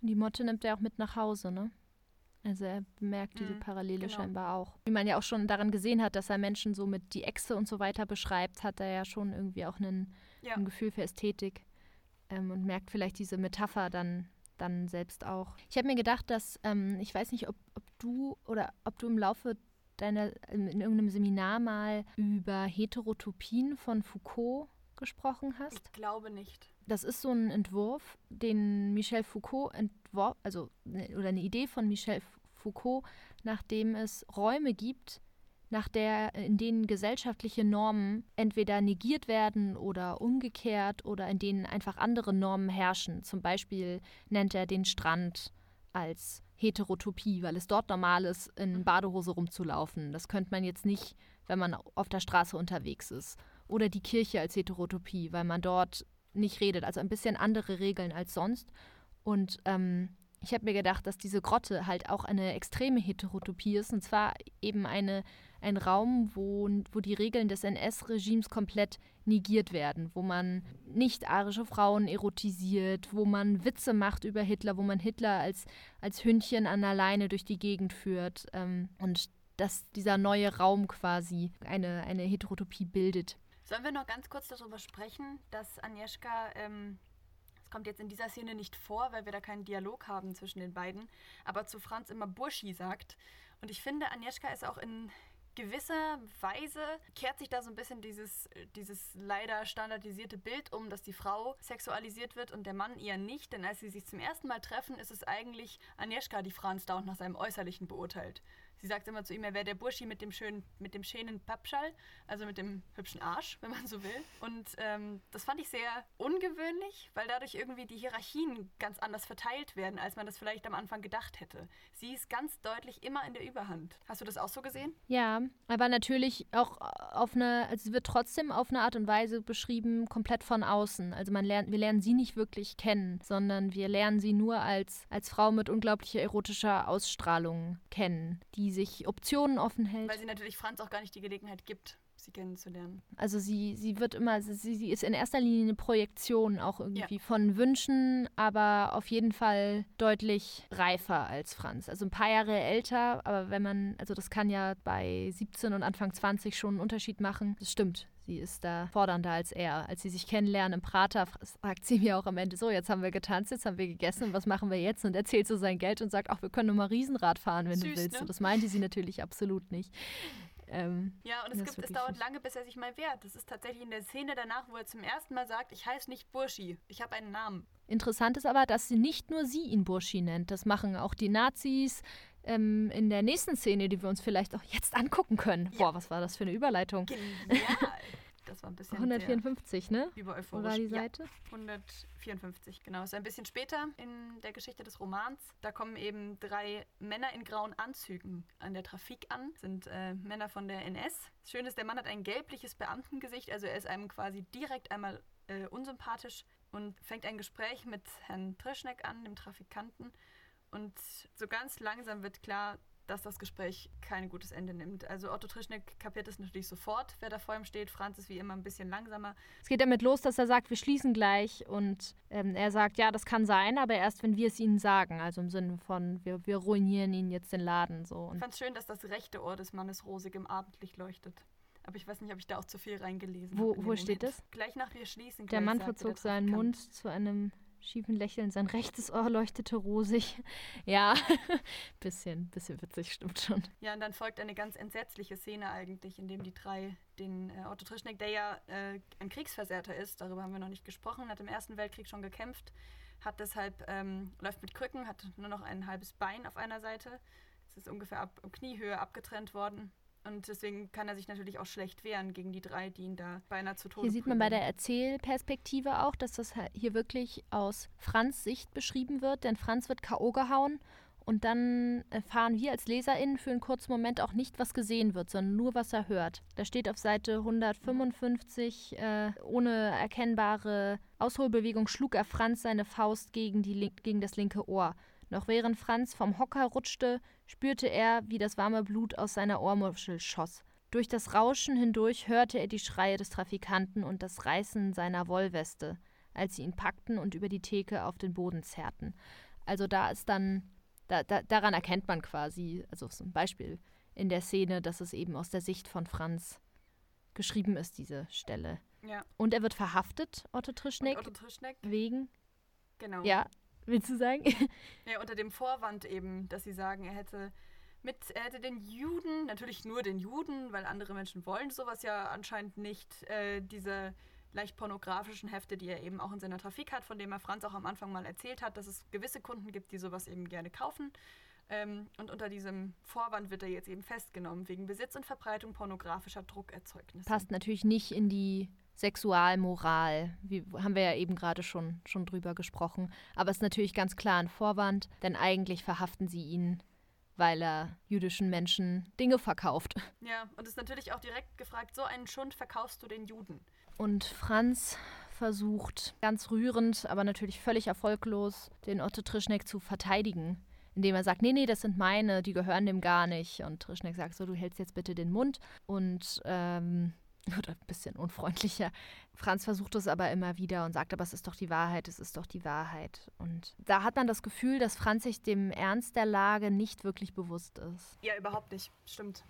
Die Motte nimmt er auch mit nach Hause, ne? Also er bemerkt diese mhm, Parallele genau. scheinbar auch. Wie man ja auch schon daran gesehen hat, dass er Menschen so mit die Echse und so weiter beschreibt, hat er ja schon irgendwie auch einen, ja. ein Gefühl für Ästhetik ähm, und merkt vielleicht diese Metapher dann, dann selbst auch. Ich habe mir gedacht, dass, ähm, ich weiß nicht, ob, ob du oder ob du im Laufe deiner, in, in irgendeinem Seminar mal über Heterotopien von Foucault gesprochen hast. Ich glaube nicht das ist so ein Entwurf, den Michel Foucault entworf, also ne, oder eine Idee von Michel Foucault, nachdem es Räume gibt, nach der, in denen gesellschaftliche Normen entweder negiert werden oder umgekehrt oder in denen einfach andere Normen herrschen. Zum Beispiel nennt er den Strand als Heterotopie, weil es dort normal ist, in Badehose rumzulaufen. Das könnte man jetzt nicht, wenn man auf der Straße unterwegs ist. Oder die Kirche als Heterotopie, weil man dort nicht redet. Also ein bisschen andere Regeln als sonst. Und ähm, ich habe mir gedacht, dass diese Grotte halt auch eine extreme Heterotopie ist. Und zwar eben eine, ein Raum, wo, wo die Regeln des NS-Regimes komplett negiert werden, wo man nicht arische Frauen erotisiert, wo man Witze macht über Hitler, wo man Hitler als, als Hündchen an der Leine durch die Gegend führt. Ähm, und dass dieser neue Raum quasi eine, eine Heterotopie bildet. Sollen wir noch ganz kurz darüber sprechen, dass Agnieszka, ähm, es kommt jetzt in dieser Szene nicht vor, weil wir da keinen Dialog haben zwischen den beiden, aber zu Franz immer Burschi sagt. Und ich finde, Agnieszka ist auch in gewisser Weise kehrt sich da so ein bisschen dieses, dieses leider standardisierte Bild um, dass die Frau sexualisiert wird und der Mann eher nicht. Denn als sie sich zum ersten Mal treffen, ist es eigentlich Agnieszka, die Franz dauernd nach seinem Äußerlichen beurteilt. Sie sagt immer zu ihm, er wäre der Burschi mit dem schönen, mit dem schönen Pappschall, also mit dem hübschen Arsch, wenn man so will. Und ähm, das fand ich sehr ungewöhnlich, weil dadurch irgendwie die Hierarchien ganz anders verteilt werden, als man das vielleicht am Anfang gedacht hätte. Sie ist ganz deutlich immer in der Überhand. Hast du das auch so gesehen? Ja, aber natürlich auch auf eine, also es wird trotzdem auf eine Art und Weise beschrieben, komplett von außen. Also man lernt, wir lernen sie nicht wirklich kennen, sondern wir lernen sie nur als, als Frau mit unglaublicher erotischer Ausstrahlung kennen, die sich Optionen offen hält. Weil sie natürlich Franz auch gar nicht die Gelegenheit gibt, sie kennenzulernen. Also sie, sie wird immer, sie, sie ist in erster Linie eine Projektion auch irgendwie ja. von Wünschen, aber auf jeden Fall deutlich reifer als Franz. Also ein paar Jahre älter, aber wenn man, also das kann ja bei 17 und Anfang 20 schon einen Unterschied machen. Das stimmt. Sie ist da fordernder als er. Als sie sich kennenlernen im Prater, sagt sie mir auch am Ende so, jetzt haben wir getanzt, jetzt haben wir gegessen, was machen wir jetzt? Und erzählt so sein Geld und sagt, ach, wir können nur mal Riesenrad fahren, wenn Süß, du willst. Ne? Und das meinte sie natürlich absolut nicht. Ähm, ja, und es, gibt, es dauert lange, bis er sich mal wehrt. Das ist tatsächlich in der Szene danach, wo er zum ersten Mal sagt, ich heiße nicht Burschi, ich habe einen Namen. Interessant ist aber, dass sie nicht nur sie ihn Burschi nennt. Das machen auch die Nazis, ähm, in der nächsten Szene, die wir uns vielleicht auch jetzt angucken können. Ja. Boah, was war das für eine Überleitung? Genial. Das war ein bisschen 154, ne? Über euphorisch. Oder die Seite? Ja, 154, genau. Das ist ein bisschen später in der Geschichte des Romans. Da kommen eben drei Männer in grauen Anzügen an der Trafik an. Das sind äh, Männer von der NS. Schön ist, der Mann hat ein gelbliches Beamtengesicht, also er ist einem quasi direkt einmal äh, unsympathisch und fängt ein Gespräch mit Herrn Trischneck an, dem Trafikanten. Und so ganz langsam wird klar, dass das Gespräch kein gutes Ende nimmt. Also Otto Trischneck kapiert es natürlich sofort, wer da vor ihm steht. Franz ist wie immer ein bisschen langsamer. Es geht damit los, dass er sagt, wir schließen gleich. Und ähm, er sagt, ja, das kann sein, aber erst, wenn wir es ihnen sagen. Also im Sinne von, wir, wir ruinieren ihnen jetzt den Laden. So. ich fand es schön, dass das rechte Ohr des Mannes rosig im Abendlicht leuchtet. Aber ich weiß nicht, ob ich da auch zu viel reingelesen habe. Wo, wo steht das? Gleich nach wir schließen. Der Mann verzog seinen Mund zu einem schiefen Lächeln, sein rechtes Ohr leuchtete rosig. Ja, bisschen, bisschen witzig, stimmt schon. Ja, und dann folgt eine ganz entsetzliche Szene eigentlich, in dem die drei den äh, Otto Trischneck, der ja äh, ein Kriegsversehrter ist, darüber haben wir noch nicht gesprochen, hat im Ersten Weltkrieg schon gekämpft, hat deshalb, ähm, läuft mit Krücken, hat nur noch ein halbes Bein auf einer Seite. Es ist ungefähr ab Kniehöhe abgetrennt worden und deswegen kann er sich natürlich auch schlecht wehren gegen die drei, die ihn da beinahe zu Tode Hier sieht man bei der Erzählperspektive auch, dass das hier wirklich aus Franz Sicht beschrieben wird, denn Franz wird K.O. gehauen und dann erfahren wir als LeserInnen für einen kurzen Moment auch nicht, was gesehen wird, sondern nur, was er hört. Da steht auf Seite 155, äh, ohne erkennbare Ausholbewegung schlug er Franz seine Faust gegen, die, gegen das linke Ohr. Noch während Franz vom Hocker rutschte, spürte er, wie das warme Blut aus seiner Ohrmuschel schoss. Durch das Rauschen hindurch hörte er die Schreie des Trafikanten und das Reißen seiner Wollweste, als sie ihn packten und über die Theke auf den Boden zerrten. Also da ist dann, da, da, daran erkennt man quasi, also zum Beispiel in der Szene, dass es eben aus der Sicht von Franz geschrieben ist, diese Stelle. Ja. Und er wird verhaftet, Otto Trischneck. Otto Trischneck. Wegen. Genau. Ja, Willst du sagen? Ja, unter dem Vorwand eben, dass sie sagen, er hätte mit, er hätte den Juden, natürlich nur den Juden, weil andere Menschen wollen sowas ja anscheinend nicht, äh, diese leicht pornografischen Hefte, die er eben auch in seiner Trafik hat, von dem er Franz auch am Anfang mal erzählt hat, dass es gewisse Kunden gibt, die sowas eben gerne kaufen. Ähm, und unter diesem Vorwand wird er jetzt eben festgenommen, wegen Besitz und Verbreitung pornografischer Druckerzeugnisse. Passt natürlich nicht in die Sexualmoral, wie haben wir ja eben gerade schon, schon drüber gesprochen. Aber es ist natürlich ganz klar ein Vorwand, denn eigentlich verhaften sie ihn, weil er jüdischen Menschen Dinge verkauft. Ja, und es ist natürlich auch direkt gefragt, so einen Schund verkaufst du den Juden. Und Franz versucht ganz rührend, aber natürlich völlig erfolglos, den Otto Trischneck zu verteidigen indem er sagt, nee, nee, das sind meine, die gehören dem gar nicht. Und Trischneck sagt so, du hältst jetzt bitte den Mund. Und ähm, oder ein bisschen unfreundlicher. Franz versucht es aber immer wieder und sagt, aber es ist doch die Wahrheit, es ist doch die Wahrheit. Und da hat man das Gefühl, dass Franz sich dem Ernst der Lage nicht wirklich bewusst ist. Ja, überhaupt nicht. Stimmt.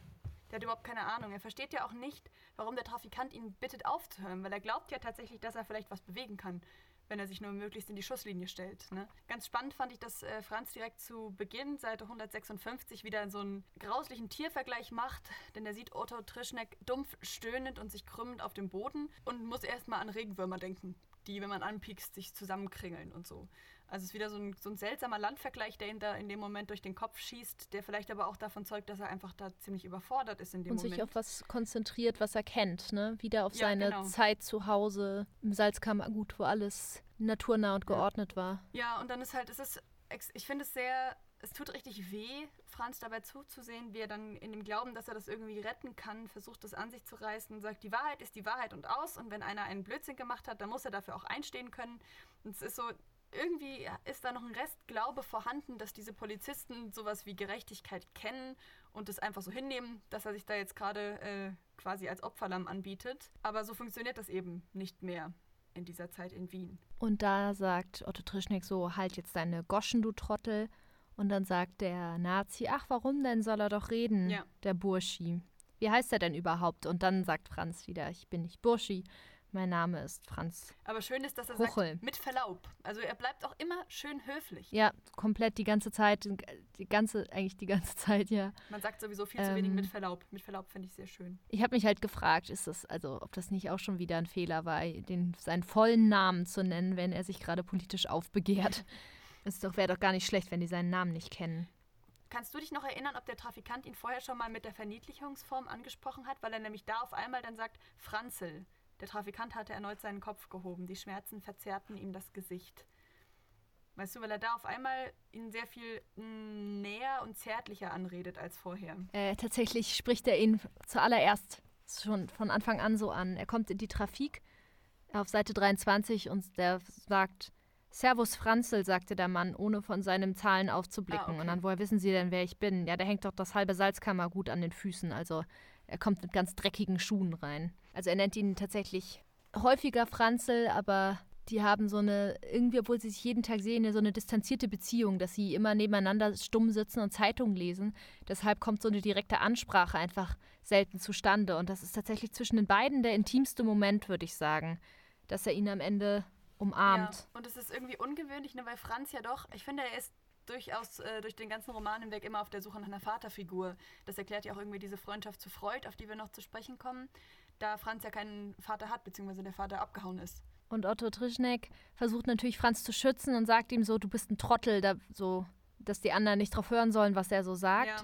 Der hat überhaupt keine Ahnung. Er versteht ja auch nicht, warum der Trafikant ihn bittet aufzuhören, weil er glaubt ja tatsächlich, dass er vielleicht was bewegen kann wenn er sich nur möglichst in die Schusslinie stellt. Ne? Ganz spannend fand ich, dass äh, Franz direkt zu Beginn, Seite 156, wieder so einen grauslichen Tiervergleich macht, denn er sieht Otto Trischneck dumpf stöhnend und sich krümmend auf dem Boden und muss erstmal an Regenwürmer denken, die, wenn man anpiekst, sich zusammenkringeln und so. Also es ist wieder so ein, so ein seltsamer Landvergleich, der ihn da in dem Moment durch den Kopf schießt, der vielleicht aber auch davon zeugt, dass er einfach da ziemlich überfordert ist in dem und Moment. Und sich auf was konzentriert, was er kennt, ne? Wieder auf ja, seine genau. Zeit zu Hause im Salzkammergut, wo alles naturnah und geordnet ja. war. Ja, und dann ist halt, es ist, ich finde es sehr, es tut richtig weh, Franz dabei zuzusehen, wie er dann in dem Glauben, dass er das irgendwie retten kann, versucht, das an sich zu reißen und sagt, die Wahrheit ist die Wahrheit und aus. Und wenn einer einen Blödsinn gemacht hat, dann muss er dafür auch einstehen können. Und es ist so, irgendwie ist da noch ein Restglaube vorhanden, dass diese Polizisten sowas wie Gerechtigkeit kennen und es einfach so hinnehmen, dass er sich da jetzt gerade äh, quasi als Opferlamm anbietet. Aber so funktioniert das eben nicht mehr in dieser Zeit in Wien. Und da sagt Otto Trischneck so, halt jetzt deine Goschen, du Trottel. Und dann sagt der Nazi, ach, warum denn soll er doch reden, ja. der Burschi? Wie heißt er denn überhaupt? Und dann sagt Franz wieder, ich bin nicht Burschi, mein Name ist Franz. Aber schön ist, dass er Huchel. sagt, mit Verlaub. Also er bleibt auch immer schön höflich. Ja, komplett die ganze Zeit, die ganze, eigentlich die ganze Zeit, ja. Man sagt sowieso viel ähm, zu wenig mit Verlaub. Mit Verlaub finde ich sehr schön. Ich habe mich halt gefragt, ist das, also ob das nicht auch schon wieder ein Fehler war, den, seinen vollen Namen zu nennen, wenn er sich gerade politisch aufbegehrt. Es wäre doch gar nicht schlecht, wenn die seinen Namen nicht kennen. Kannst du dich noch erinnern, ob der Trafikant ihn vorher schon mal mit der Verniedlichungsform angesprochen hat, weil er nämlich da auf einmal dann sagt, Franzel. Der Trafikant hatte erneut seinen Kopf gehoben. Die Schmerzen verzerrten ihm das Gesicht. Weißt du, weil er da auf einmal ihn sehr viel näher und zärtlicher anredet als vorher. Äh, tatsächlich spricht er ihn zuallererst schon von Anfang an so an. Er kommt in die Trafik auf Seite 23 und der sagt, Servus Franzel, sagte der Mann, ohne von seinen Zahlen aufzublicken. Ah, okay. Und dann, woher wissen Sie denn, wer ich bin? Ja, da hängt doch das halbe Salzkammer gut an den Füßen. Also er kommt mit ganz dreckigen Schuhen rein. Also er nennt ihn tatsächlich häufiger Franzel, aber die haben so eine, irgendwie, obwohl sie sich jeden Tag sehen, so eine distanzierte Beziehung, dass sie immer nebeneinander stumm sitzen und Zeitungen lesen. Deshalb kommt so eine direkte Ansprache einfach selten zustande. Und das ist tatsächlich zwischen den beiden der intimste Moment, würde ich sagen, dass er ihn am Ende umarmt. Ja, und es ist irgendwie ungewöhnlich, ne, weil Franz ja doch, ich finde, er ist durchaus äh, durch den ganzen Roman hinweg immer auf der Suche nach einer Vaterfigur. Das erklärt ja auch irgendwie diese Freundschaft zu Freud, auf die wir noch zu sprechen kommen, da Franz ja keinen Vater hat, beziehungsweise der Vater abgehauen ist. Und Otto Trischneck versucht natürlich Franz zu schützen und sagt ihm so, du bist ein Trottel, da, so, dass die anderen nicht drauf hören sollen, was er so sagt. Ja.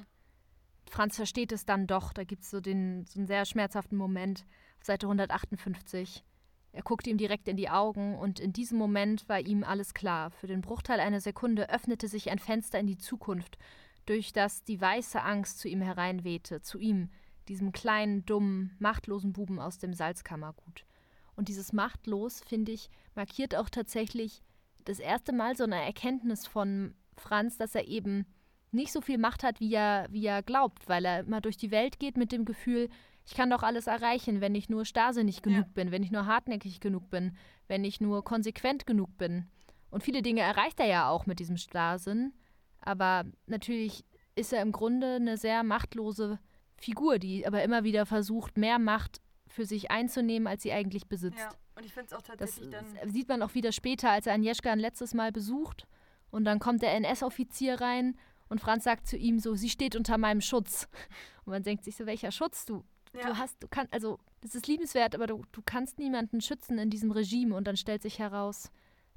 Franz versteht es dann doch. Da gibt es so, den, so einen sehr schmerzhaften Moment auf Seite 158. Er guckte ihm direkt in die Augen, und in diesem Moment war ihm alles klar. Für den Bruchteil einer Sekunde öffnete sich ein Fenster in die Zukunft, durch das die weiße Angst zu ihm hereinwehte, zu ihm, diesem kleinen, dummen, machtlosen Buben aus dem Salzkammergut. Und dieses Machtlos, finde ich, markiert auch tatsächlich das erste Mal so eine Erkenntnis von Franz, dass er eben nicht so viel Macht hat, wie er, wie er glaubt, weil er immer durch die Welt geht mit dem Gefühl, ich kann doch alles erreichen, wenn ich nur starrsinnig genug ja. bin, wenn ich nur hartnäckig genug bin, wenn ich nur konsequent genug bin. Und viele Dinge erreicht er ja auch mit diesem Starrsinn. Aber natürlich ist er im Grunde eine sehr machtlose Figur, die aber immer wieder versucht, mehr Macht für sich einzunehmen, als sie eigentlich besitzt. Ja, und ich finde es auch tatsächlich das dann. sieht man auch wieder später, als er Agnieszka ein letztes Mal besucht. Und dann kommt der NS-Offizier rein und Franz sagt zu ihm so: Sie steht unter meinem Schutz. Und man denkt sich so: Welcher Schutz? Du ja. Du hast, du kannst, also das ist liebenswert, aber du, du kannst niemanden schützen in diesem Regime und dann stellt sich heraus,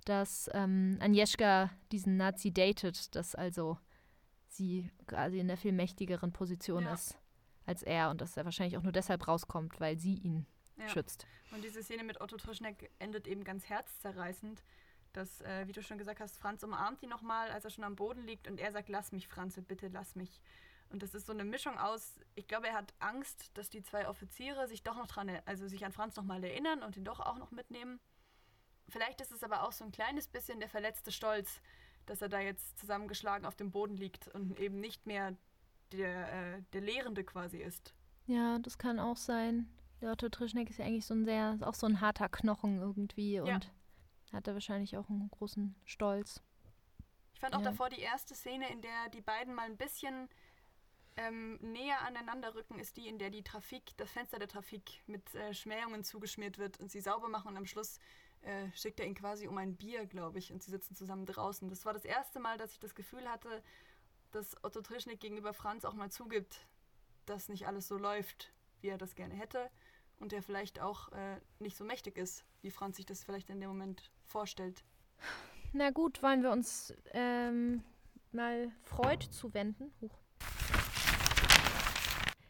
dass ähm, Agnieszka diesen Nazi datet, dass also sie quasi in der viel mächtigeren Position ja. ist als er und dass er wahrscheinlich auch nur deshalb rauskommt, weil sie ihn ja. schützt. Und diese Szene mit Otto Trischneck endet eben ganz herzzerreißend, dass, äh, wie du schon gesagt hast, Franz umarmt ihn nochmal, als er schon am Boden liegt und er sagt, lass mich, Franz, bitte lass mich. Und das ist so eine Mischung aus, ich glaube, er hat Angst, dass die zwei Offiziere sich doch noch dran, also sich an Franz nochmal erinnern und ihn doch auch noch mitnehmen. Vielleicht ist es aber auch so ein kleines bisschen der verletzte Stolz, dass er da jetzt zusammengeschlagen auf dem Boden liegt und eben nicht mehr der, äh, der Lehrende quasi ist. Ja, das kann auch sein. Der Otto Trischneck ist ja eigentlich so ein sehr, auch so ein harter Knochen irgendwie und ja. hat da wahrscheinlich auch einen großen Stolz. Ich fand auch ja. davor die erste Szene, in der die beiden mal ein bisschen ähm, näher aneinander rücken, ist die, in der die Trafik, das Fenster der Trafik mit äh, Schmähungen zugeschmiert wird und sie sauber machen und am Schluss äh, schickt er ihn quasi um ein Bier, glaube ich, und sie sitzen zusammen draußen. Das war das erste Mal, dass ich das Gefühl hatte, dass Otto Trischnik gegenüber Franz auch mal zugibt, dass nicht alles so läuft, wie er das gerne hätte und er vielleicht auch äh, nicht so mächtig ist, wie Franz sich das vielleicht in dem Moment vorstellt. Na gut, wollen wir uns ähm, mal Freud zuwenden? Huch.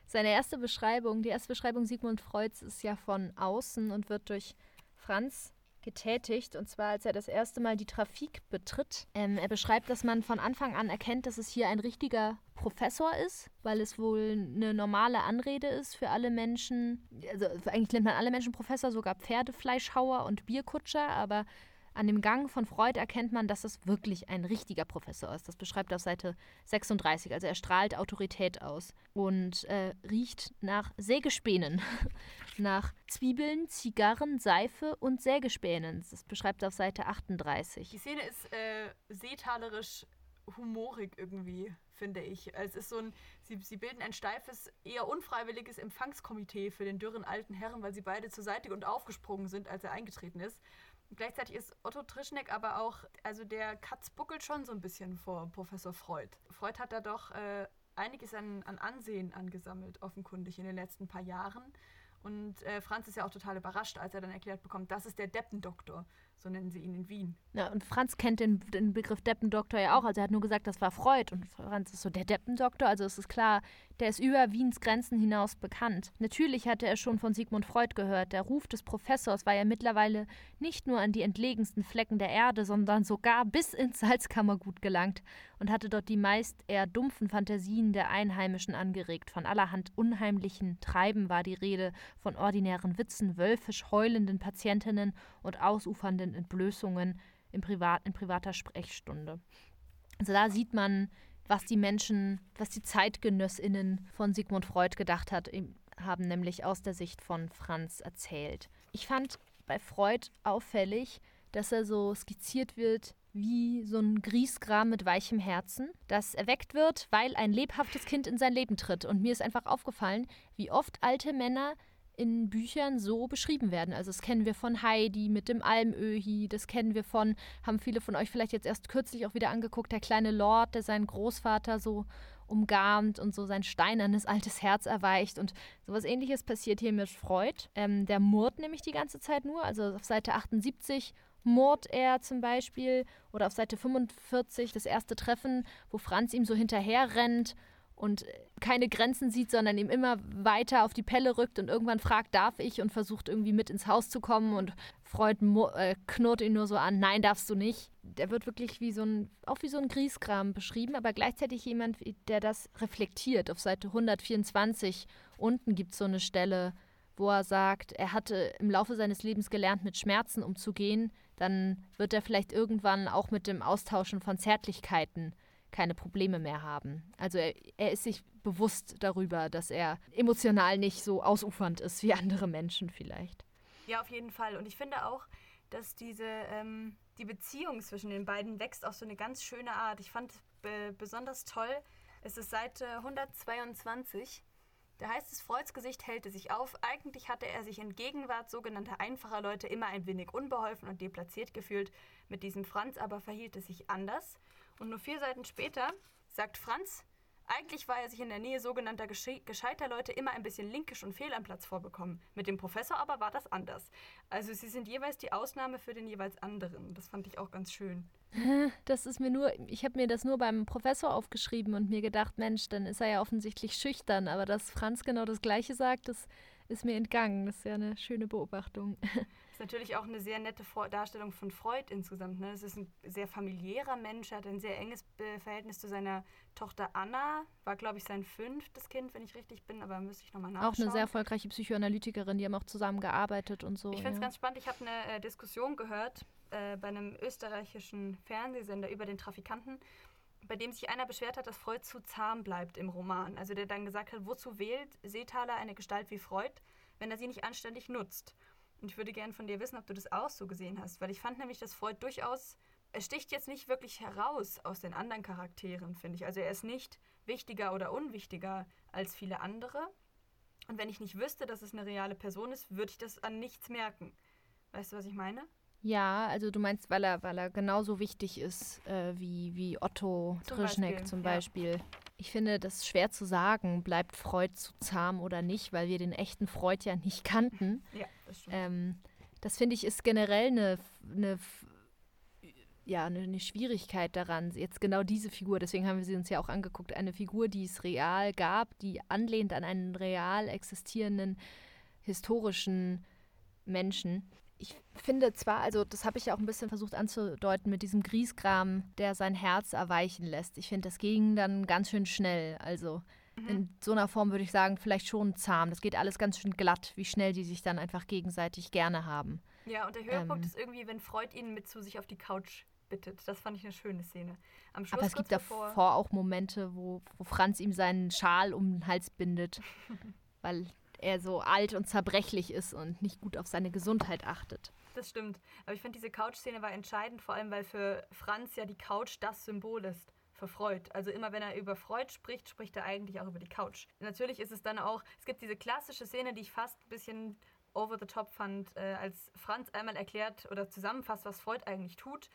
Seine erste Beschreibung, die erste Beschreibung Sigmund Freuds ist ja von außen und wird durch Franz getätigt, und zwar als er das erste Mal die Trafik betritt. Ähm, er beschreibt, dass man von Anfang an erkennt, dass es hier ein richtiger Professor ist, weil es wohl eine normale Anrede ist für alle Menschen. Also eigentlich nennt man alle Menschen Professor, sogar Pferdefleischhauer und Bierkutscher, aber An dem Gang von Freud erkennt man, dass es wirklich ein richtiger Professor ist. Das beschreibt er auf Seite 36. Also er strahlt Autorität aus und äh, riecht nach Sägespänen, nach Zwiebeln, Zigarren, Seife und Sägespänen. Das beschreibt er auf Seite 38. Die Szene ist äh, seetalerisch humorig irgendwie, finde ich. Es ist so ein, sie, sie bilden ein steifes, eher unfreiwilliges Empfangskomitee für den dürren alten Herren, weil sie beide zur Seite und aufgesprungen sind, als er eingetreten ist. Gleichzeitig ist Otto Trischneck aber auch, also der Katz buckelt schon so ein bisschen vor Professor Freud. Freud hat da doch äh, einiges an, an Ansehen angesammelt, offenkundig in den letzten paar Jahren. Und äh, Franz ist ja auch total überrascht, als er dann erklärt bekommt, das ist der Deppendoktor so nennen sie ihn in Wien. Ja, und Franz kennt den, den Begriff Deppendoktor ja auch. Also er hat nur gesagt, das war Freud. Und Franz ist so der Deppendoktor. Also es ist klar, der ist über Wiens Grenzen hinaus bekannt. Natürlich hatte er schon von Sigmund Freud gehört. Der Ruf des Professors war ja mittlerweile nicht nur an die entlegensten Flecken der Erde, sondern sogar bis ins Salzkammergut gelangt und hatte dort die meist eher dumpfen Fantasien der Einheimischen angeregt. Von allerhand unheimlichen Treiben war die Rede, von ordinären Witzen, wölfisch heulenden Patientinnen und ausufernden Entblößungen in, Privat, in privater Sprechstunde. Also da sieht man, was die Menschen, was die ZeitgenössInnen von Sigmund Freud gedacht hat, haben nämlich aus der Sicht von Franz erzählt. Ich fand bei Freud auffällig, dass er so skizziert wird wie so ein Griesgram mit weichem Herzen, das erweckt wird, weil ein lebhaftes Kind in sein Leben tritt. Und mir ist einfach aufgefallen, wie oft alte Männer in Büchern so beschrieben werden. Also das kennen wir von Heidi mit dem Almöhi, das kennen wir von, haben viele von euch vielleicht jetzt erst kürzlich auch wieder angeguckt, der kleine Lord, der seinen Großvater so umgarnt und so sein steinernes altes Herz erweicht. Und sowas ähnliches passiert hier mit Freud. Ähm, der murrt nämlich die ganze Zeit nur. Also auf Seite 78 murrt er zum Beispiel oder auf Seite 45 das erste Treffen, wo Franz ihm so hinterher rennt und keine Grenzen sieht, sondern ihm immer weiter auf die Pelle rückt und irgendwann fragt, darf ich und versucht irgendwie mit ins Haus zu kommen und Freud äh, knurrt ihn nur so an, nein, darfst du nicht. Der wird wirklich wie so ein, auch wie so ein Griesgram beschrieben, aber gleichzeitig jemand, der das reflektiert. Auf Seite 124 unten gibt es so eine Stelle, wo er sagt, er hatte im Laufe seines Lebens gelernt, mit Schmerzen umzugehen, dann wird er vielleicht irgendwann auch mit dem Austauschen von Zärtlichkeiten keine Probleme mehr haben. Also er, er, ist sich bewusst darüber, dass er emotional nicht so ausufernd ist wie andere Menschen vielleicht. Ja, auf jeden Fall. Und ich finde auch, dass diese ähm, die Beziehung zwischen den beiden wächst auf so eine ganz schöne Art. Ich fand be besonders toll, es ist Seite 122 da heißt es, Freuds Gesicht hellte sich auf. Eigentlich hatte er sich in Gegenwart sogenannter einfacher Leute immer ein wenig unbeholfen und deplatziert gefühlt. Mit diesem Franz aber verhielt es sich anders. Und nur vier Seiten später sagt Franz, eigentlich war er sich in der Nähe sogenannter gesche gescheiter Leute immer ein bisschen linkisch und fehl am Platz vorbekommen. Mit dem Professor aber war das anders. Also sie sind jeweils die Ausnahme für den jeweils anderen. Das fand ich auch ganz schön. Das ist mir nur, ich habe mir das nur beim Professor aufgeschrieben und mir gedacht, Mensch, dann ist er ja offensichtlich schüchtern. Aber dass Franz genau das Gleiche sagt, das ist mir entgangen. Das ist ja eine schöne Beobachtung. ist natürlich auch eine sehr nette Darstellung von Freud insgesamt. Ne? Es ist ein sehr familiärer Mensch, er hat ein sehr enges Verhältnis zu seiner Tochter Anna. War, glaube ich, sein fünftes Kind, wenn ich richtig bin, aber müsste ich nochmal nachschauen. Auch eine sehr erfolgreiche Psychoanalytikerin, die haben auch zusammen gearbeitet und so. Ich finde es ja. ganz spannend. Ich habe eine äh, Diskussion gehört äh, bei einem österreichischen Fernsehsender über den Trafikanten bei dem sich einer beschwert hat, dass Freud zu zahm bleibt im Roman. Also der dann gesagt hat, wozu wählt Seethaler eine Gestalt wie Freud, wenn er sie nicht anständig nutzt? Und ich würde gerne von dir wissen, ob du das auch so gesehen hast, weil ich fand nämlich, dass Freud durchaus, er sticht jetzt nicht wirklich heraus aus den anderen Charakteren, finde ich. Also er ist nicht wichtiger oder unwichtiger als viele andere. Und wenn ich nicht wüsste, dass es eine reale Person ist, würde ich das an nichts merken. Weißt du, was ich meine? Ja, also du meinst, weil er, weil er genauso wichtig ist äh, wie, wie Otto zum Trischneck Beispiel, zum Beispiel. Ja. Ich finde, das ist schwer zu sagen, bleibt Freud zu zahm oder nicht, weil wir den echten Freud ja nicht kannten. Ja, das stimmt. Ähm, das finde ich ist generell eine, eine ja, eine, eine, Schwierigkeit daran, jetzt genau diese Figur, deswegen haben wir sie uns ja auch angeguckt, eine Figur, die es real gab, die anlehnt an einen real existierenden historischen Menschen. Ich finde zwar, also das habe ich ja auch ein bisschen versucht anzudeuten mit diesem Griesgram, der sein Herz erweichen lässt. Ich finde, das ging dann ganz schön schnell. Also Mhm. In so einer Form würde ich sagen, vielleicht schon zahm. Das geht alles ganz schön glatt, wie schnell die sich dann einfach gegenseitig gerne haben. Ja, und der Höhepunkt ähm, ist irgendwie, wenn Freud ihn mit zu sich auf die Couch bittet. Das fand ich eine schöne Szene. Am Schluss, aber es gibt davor auch Momente, wo, wo Franz ihm seinen Schal um den Hals bindet, weil er so alt und zerbrechlich ist und nicht gut auf seine Gesundheit achtet. Das stimmt. Aber ich finde, diese Couch-Szene war entscheidend, vor allem weil für Franz ja die Couch das Symbol ist für Freud. Also immer wenn er über Freud spricht, spricht er eigentlich auch über die Couch. Natürlich ist es dann auch, es gibt diese klassische Szene, die ich fast ein bisschen over the top fand, äh, als Franz einmal erklärt oder zusammenfasst, was Freud eigentlich tut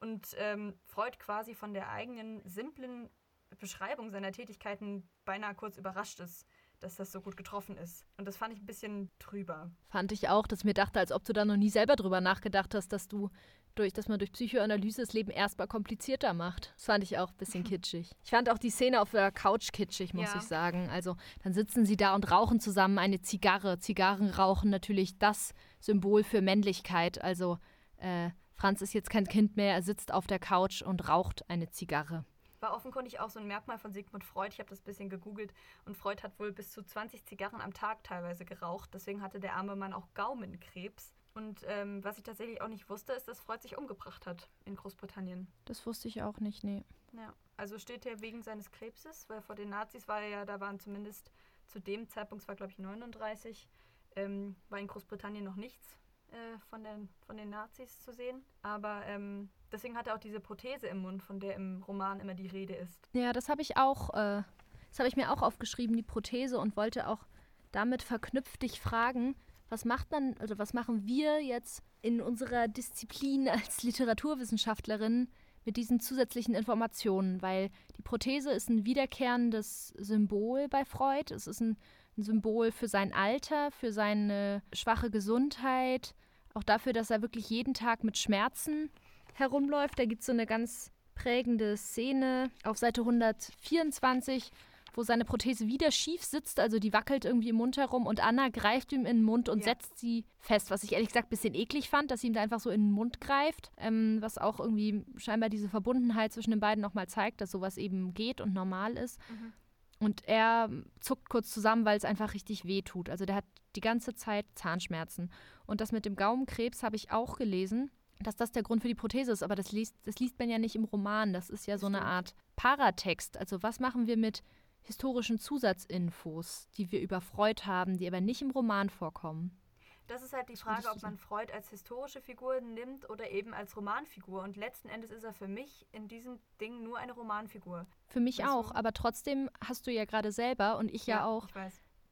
und ähm, Freud quasi von der eigenen simplen Beschreibung seiner Tätigkeiten beinahe kurz überrascht ist dass das so gut getroffen ist. Und das fand ich ein bisschen trüber. Fand ich auch, dass ich mir dachte, als ob du da noch nie selber drüber nachgedacht hast, dass du durch, dass man durch Psychoanalyse das Leben erstmal komplizierter macht. Das fand ich auch ein bisschen kitschig. Ich fand auch die Szene auf der Couch kitschig, muss ja. ich sagen. Also dann sitzen sie da und rauchen zusammen eine Zigarre. Zigarren rauchen natürlich das Symbol für Männlichkeit. Also äh, Franz ist jetzt kein Kind mehr, er sitzt auf der Couch und raucht eine Zigarre war offenkundig auch so ein Merkmal von Sigmund Freud. Ich habe das ein bisschen gegoogelt und Freud hat wohl bis zu 20 Zigarren am Tag teilweise geraucht. Deswegen hatte der arme Mann auch Gaumenkrebs. Und ähm, was ich tatsächlich auch nicht wusste, ist, dass Freud sich umgebracht hat in Großbritannien. Das wusste ich auch nicht, nee. Ja, also steht er wegen seines Krebses, weil vor den Nazis war er ja, da waren zumindest zu dem Zeitpunkt, es war glaube ich 39, ähm, war in Großbritannien noch nichts äh, von, den, von den Nazis zu sehen. Aber ähm, deswegen hat er auch diese Prothese im Mund, von der im Roman immer die Rede ist. Ja, das habe ich auch, äh, das habe ich mir auch aufgeschrieben, die Prothese, und wollte auch damit verknüpft dich fragen, was macht man, also was machen wir jetzt in unserer Disziplin als Literaturwissenschaftlerin mit diesen zusätzlichen Informationen? Weil die Prothese ist ein wiederkehrendes Symbol bei Freud. Es ist ein, ein Symbol für sein Alter, für seine schwache Gesundheit, auch dafür, dass er wirklich jeden Tag mit Schmerzen herumläuft. Da gibt es so eine ganz prägende Szene auf Seite 124, wo seine Prothese wieder schief sitzt, also die wackelt irgendwie im Mund herum und Anna greift ihm in den Mund und ja. setzt sie fest, was ich ehrlich gesagt ein bisschen eklig fand, dass sie ihm da einfach so in den Mund greift, ähm, was auch irgendwie scheinbar diese Verbundenheit zwischen den beiden nochmal zeigt, dass sowas eben geht und normal ist. Mhm. Und er zuckt kurz zusammen, weil es einfach richtig weh tut. Also der hat die ganze Zeit Zahnschmerzen. Und das mit dem Gaumenkrebs habe ich auch gelesen, dass das der Grund für die Prothese ist. Aber das liest, das liest man ja nicht im Roman. Das ist ja so eine Art Paratext. Also was machen wir mit historischen Zusatzinfos, die wir über Freud haben, die aber nicht im Roman vorkommen? Das ist halt die Frage, ob man Freud als historische Figur nimmt oder eben als Romanfigur. Und letzten Endes ist er für mich in diesem Ding nur eine Romanfigur. Für mich weißt auch, du? aber trotzdem hast du ja gerade selber und ich ja, ja auch ich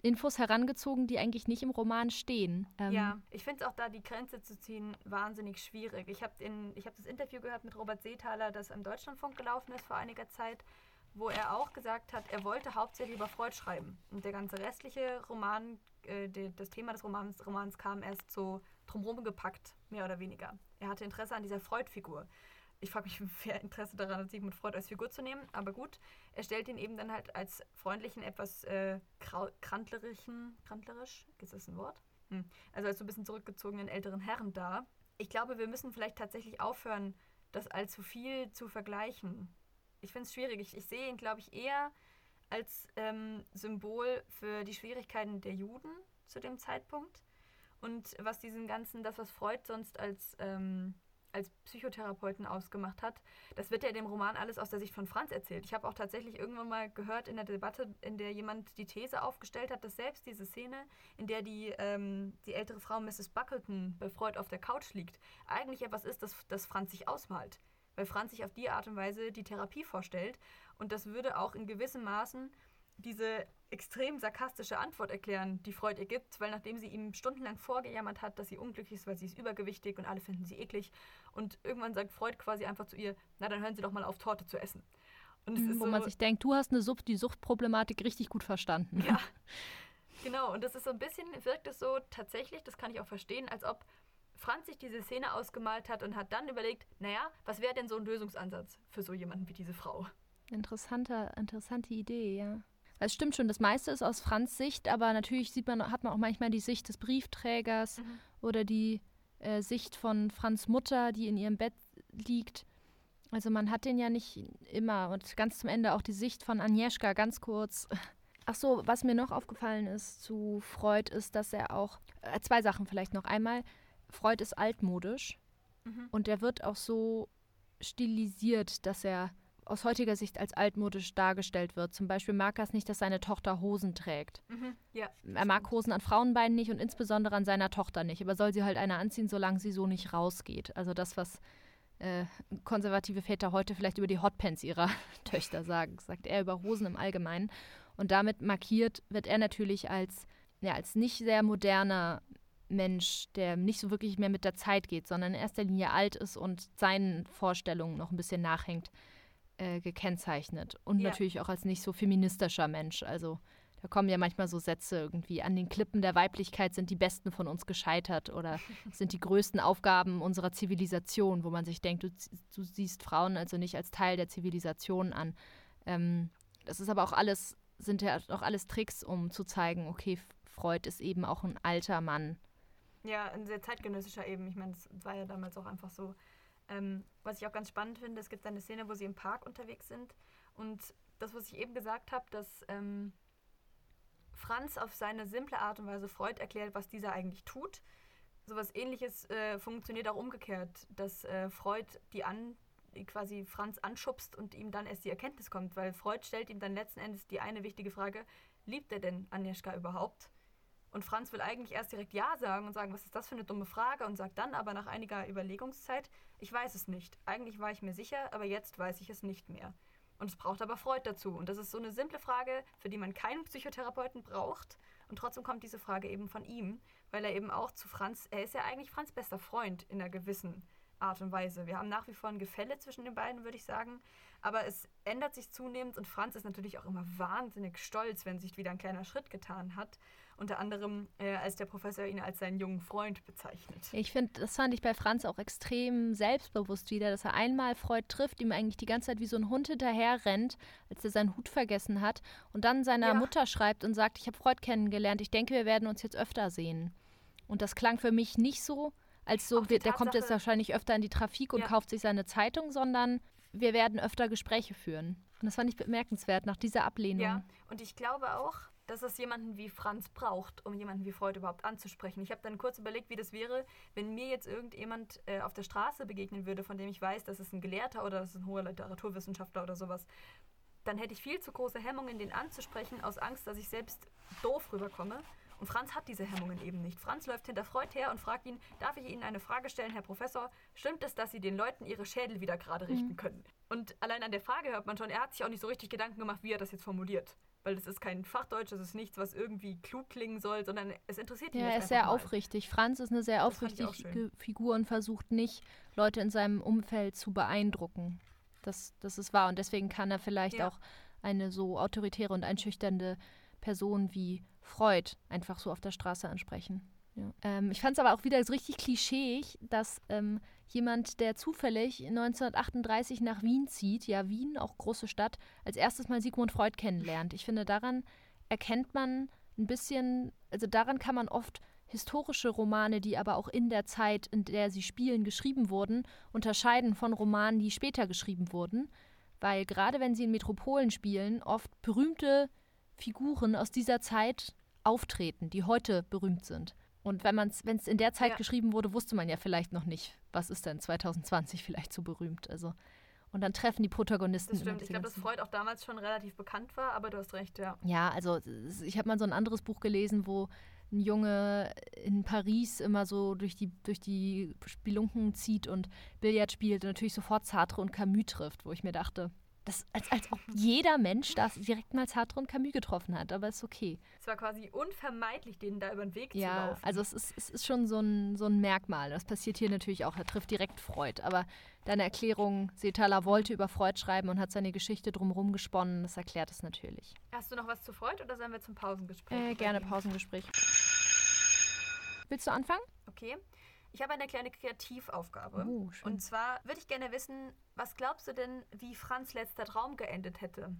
Infos herangezogen, die eigentlich nicht im Roman stehen. Ähm ja, ich finde es auch da, die Grenze zu ziehen, wahnsinnig schwierig. Ich habe hab das Interview gehört mit Robert Seethaler, das im Deutschlandfunk gelaufen ist vor einiger Zeit wo er auch gesagt hat, er wollte hauptsächlich über Freud schreiben. Und der ganze restliche Roman, äh, die, das Thema des Romans, Romans kam erst so drumherum gepackt, mehr oder weniger. Er hatte Interesse an dieser Freud-Figur. Ich frage mich, wer Interesse daran hat, Sigmund Freud als Figur zu nehmen, aber gut. Er stellt ihn eben dann halt als freundlichen, etwas äh, krantlerischen, krantlerisch, ist das ein Wort? Hm. Also als so ein bisschen zurückgezogenen älteren Herren dar. Ich glaube, wir müssen vielleicht tatsächlich aufhören, das allzu viel zu vergleichen ich finde es schwierig. Ich, ich sehe ihn, glaube ich, eher als ähm, Symbol für die Schwierigkeiten der Juden zu dem Zeitpunkt. Und was diesen ganzen, das, was Freud sonst als, ähm, als Psychotherapeuten ausgemacht hat, das wird ja in dem Roman alles aus der Sicht von Franz erzählt. Ich habe auch tatsächlich irgendwann mal gehört in der Debatte, in der jemand die These aufgestellt hat, dass selbst diese Szene, in der die, ähm, die ältere Frau Mrs. Buckleton bei Freud auf der Couch liegt, eigentlich etwas ist, das, das Franz sich ausmalt weil Franz sich auf die Art und Weise die Therapie vorstellt. Und das würde auch in gewissem Maßen diese extrem sarkastische Antwort erklären, die Freud ihr gibt, weil nachdem sie ihm stundenlang vorgejammert hat, dass sie unglücklich ist, weil sie ist übergewichtig und alle finden sie eklig. Und irgendwann sagt Freud quasi einfach zu ihr, na dann hören Sie doch mal auf, Torte zu essen. Und mhm, Wo so, man sich denkt, du hast eine Sucht, die Suchtproblematik richtig gut verstanden. Ja, genau. Und das ist so ein bisschen, wirkt es so tatsächlich, das kann ich auch verstehen, als ob Franz sich diese Szene ausgemalt hat und hat dann überlegt, naja, was wäre denn so ein Lösungsansatz für so jemanden wie diese Frau? Interessanter, interessante Idee, ja. Es stimmt schon, das meiste ist aus Franz Sicht, aber natürlich sieht man, hat man auch manchmal die Sicht des Briefträgers mhm. oder die äh, Sicht von Franz Mutter, die in ihrem Bett liegt. Also man hat den ja nicht immer und ganz zum Ende auch die Sicht von Agnieszka ganz kurz. Ach so, was mir noch aufgefallen ist zu Freud, ist, dass er auch äh, zwei Sachen vielleicht noch einmal Freud ist altmodisch mhm. und der wird auch so stilisiert, dass er aus heutiger Sicht als altmodisch dargestellt wird. Zum Beispiel mag er es nicht, dass seine Tochter Hosen trägt. Mhm, ja, er mag Hosen an Frauenbeinen nicht und insbesondere an seiner Tochter nicht. Aber soll sie halt eine anziehen, solange sie so nicht rausgeht. Also das, was äh, konservative Väter heute vielleicht über die Hotpants ihrer Töchter sagen, sagt er über Hosen im Allgemeinen. Und damit markiert wird er natürlich als, ja, als nicht sehr moderner Mensch, der nicht so wirklich mehr mit der Zeit geht, sondern in erster Linie alt ist und seinen Vorstellungen noch ein bisschen nachhängt, äh, gekennzeichnet. Und ja. natürlich auch als nicht so feministischer Mensch. Also da kommen ja manchmal so Sätze irgendwie, an den Klippen der Weiblichkeit sind die Besten von uns gescheitert oder sind die größten Aufgaben unserer Zivilisation, wo man sich denkt, du, du siehst Frauen also nicht als Teil der Zivilisation an. Ähm, das ist aber auch alles, sind ja auch alles Tricks, um zu zeigen, okay, Freud ist eben auch ein alter Mann. Ja, ein sehr zeitgenössischer eben. Ich meine, es war ja damals auch einfach so. Ähm, was ich auch ganz spannend finde, es gibt eine Szene, wo sie im Park unterwegs sind. Und das, was ich eben gesagt habe, dass ähm, Franz auf seine simple Art und Weise Freud erklärt, was dieser eigentlich tut. Sowas ähnliches äh, funktioniert auch umgekehrt, dass äh, Freud die an quasi Franz anschubst und ihm dann erst die Erkenntnis kommt, weil Freud stellt ihm dann letzten Endes die eine wichtige Frage, liebt er denn Agnieszka überhaupt? Und Franz will eigentlich erst direkt Ja sagen und sagen, was ist das für eine dumme Frage und sagt dann aber nach einiger Überlegungszeit, ich weiß es nicht. Eigentlich war ich mir sicher, aber jetzt weiß ich es nicht mehr. Und es braucht aber Freud dazu. Und das ist so eine simple Frage, für die man keinen Psychotherapeuten braucht. Und trotzdem kommt diese Frage eben von ihm, weil er eben auch zu Franz, er ist ja eigentlich Franz bester Freund in einer gewissen Art und Weise. Wir haben nach wie vor ein Gefälle zwischen den beiden, würde ich sagen. Aber es ändert sich zunehmend und Franz ist natürlich auch immer wahnsinnig stolz, wenn sich wieder ein kleiner Schritt getan hat unter anderem äh, als der Professor ihn als seinen jungen Freund bezeichnet. Ich finde, das fand ich bei Franz auch extrem selbstbewusst wieder, dass er einmal Freud trifft, ihm eigentlich die ganze Zeit wie so ein Hund hinterher rennt, als er seinen Hut vergessen hat und dann seiner ja. Mutter schreibt und sagt, ich habe Freud kennengelernt, ich denke, wir werden uns jetzt öfter sehen. Und das klang für mich nicht so, als so, wir, der kommt jetzt wahrscheinlich öfter in die Trafik und ja. kauft sich seine Zeitung, sondern wir werden öfter Gespräche führen. Und das fand ich bemerkenswert nach dieser Ablehnung. Ja, und ich glaube auch, dass es jemanden wie Franz braucht, um jemanden wie Freud überhaupt anzusprechen. Ich habe dann kurz überlegt, wie das wäre, wenn mir jetzt irgendjemand äh, auf der Straße begegnen würde, von dem ich weiß, dass es ein Gelehrter oder das ist ein hoher Literaturwissenschaftler oder sowas. Dann hätte ich viel zu große Hemmungen, den anzusprechen, aus Angst, dass ich selbst doof rüberkomme. Und Franz hat diese Hemmungen eben nicht. Franz läuft hinter Freud her und fragt ihn, darf ich Ihnen eine Frage stellen, Herr Professor? Stimmt es, dass Sie den Leuten ihre Schädel wieder gerade richten mhm. können? Und allein an der Frage hört man schon, er hat sich auch nicht so richtig Gedanken gemacht, wie er das jetzt formuliert weil das ist kein Fachdeutsch, das ist nichts, was irgendwie klug klingen soll, sondern es interessiert ihn. Ja, er ist sehr mal. aufrichtig. Franz ist eine sehr aufrichtige Figur und versucht nicht, Leute in seinem Umfeld zu beeindrucken. Das, das ist wahr und deswegen kann er vielleicht ja. auch eine so autoritäre und einschüchternde Person wie Freud einfach so auf der Straße ansprechen. Ähm, ich fand es aber auch wieder so richtig klischeeig, dass ähm, jemand, der zufällig 1938 nach Wien zieht, ja Wien, auch große Stadt, als erstes mal Sigmund Freud kennenlernt. Ich finde, daran erkennt man ein bisschen, also daran kann man oft historische Romane, die aber auch in der Zeit, in der sie spielen, geschrieben wurden, unterscheiden von Romanen, die später geschrieben wurden. Weil gerade wenn sie in Metropolen spielen, oft berühmte Figuren aus dieser Zeit auftreten, die heute berühmt sind. Und wenn es in der Zeit ja. geschrieben wurde, wusste man ja vielleicht noch nicht, was ist denn 2020 vielleicht so berühmt. Also und dann treffen die Protagonisten. Das stimmt. Ich glaube, dass Freud auch damals schon relativ bekannt war, aber du hast recht, ja. Ja, also ich habe mal so ein anderes Buch gelesen, wo ein Junge in Paris immer so durch die, durch die Spelunken zieht und Billard spielt und natürlich sofort Sartre und Camus trifft, wo ich mir dachte, das, als, als ob jeder Mensch das direkt mal Sartre und Camus getroffen hat, aber ist okay. Es war quasi unvermeidlich, denen da über den Weg ja, zu laufen. Ja, also es ist, es ist schon so ein, so ein Merkmal. Das passiert hier natürlich auch. Er trifft direkt Freud. Aber deine Erklärung, Setala wollte über Freud schreiben und hat seine Geschichte drumherum gesponnen, das erklärt es natürlich. Hast du noch was zu Freud oder sollen wir zum Pausengespräch? Äh, gerne Pausengespräch. Willst du anfangen? Okay. Ich habe eine kleine Kreativaufgabe. Oh, und zwar würde ich gerne wissen, was glaubst du denn, wie Franz letzter Traum geendet hätte?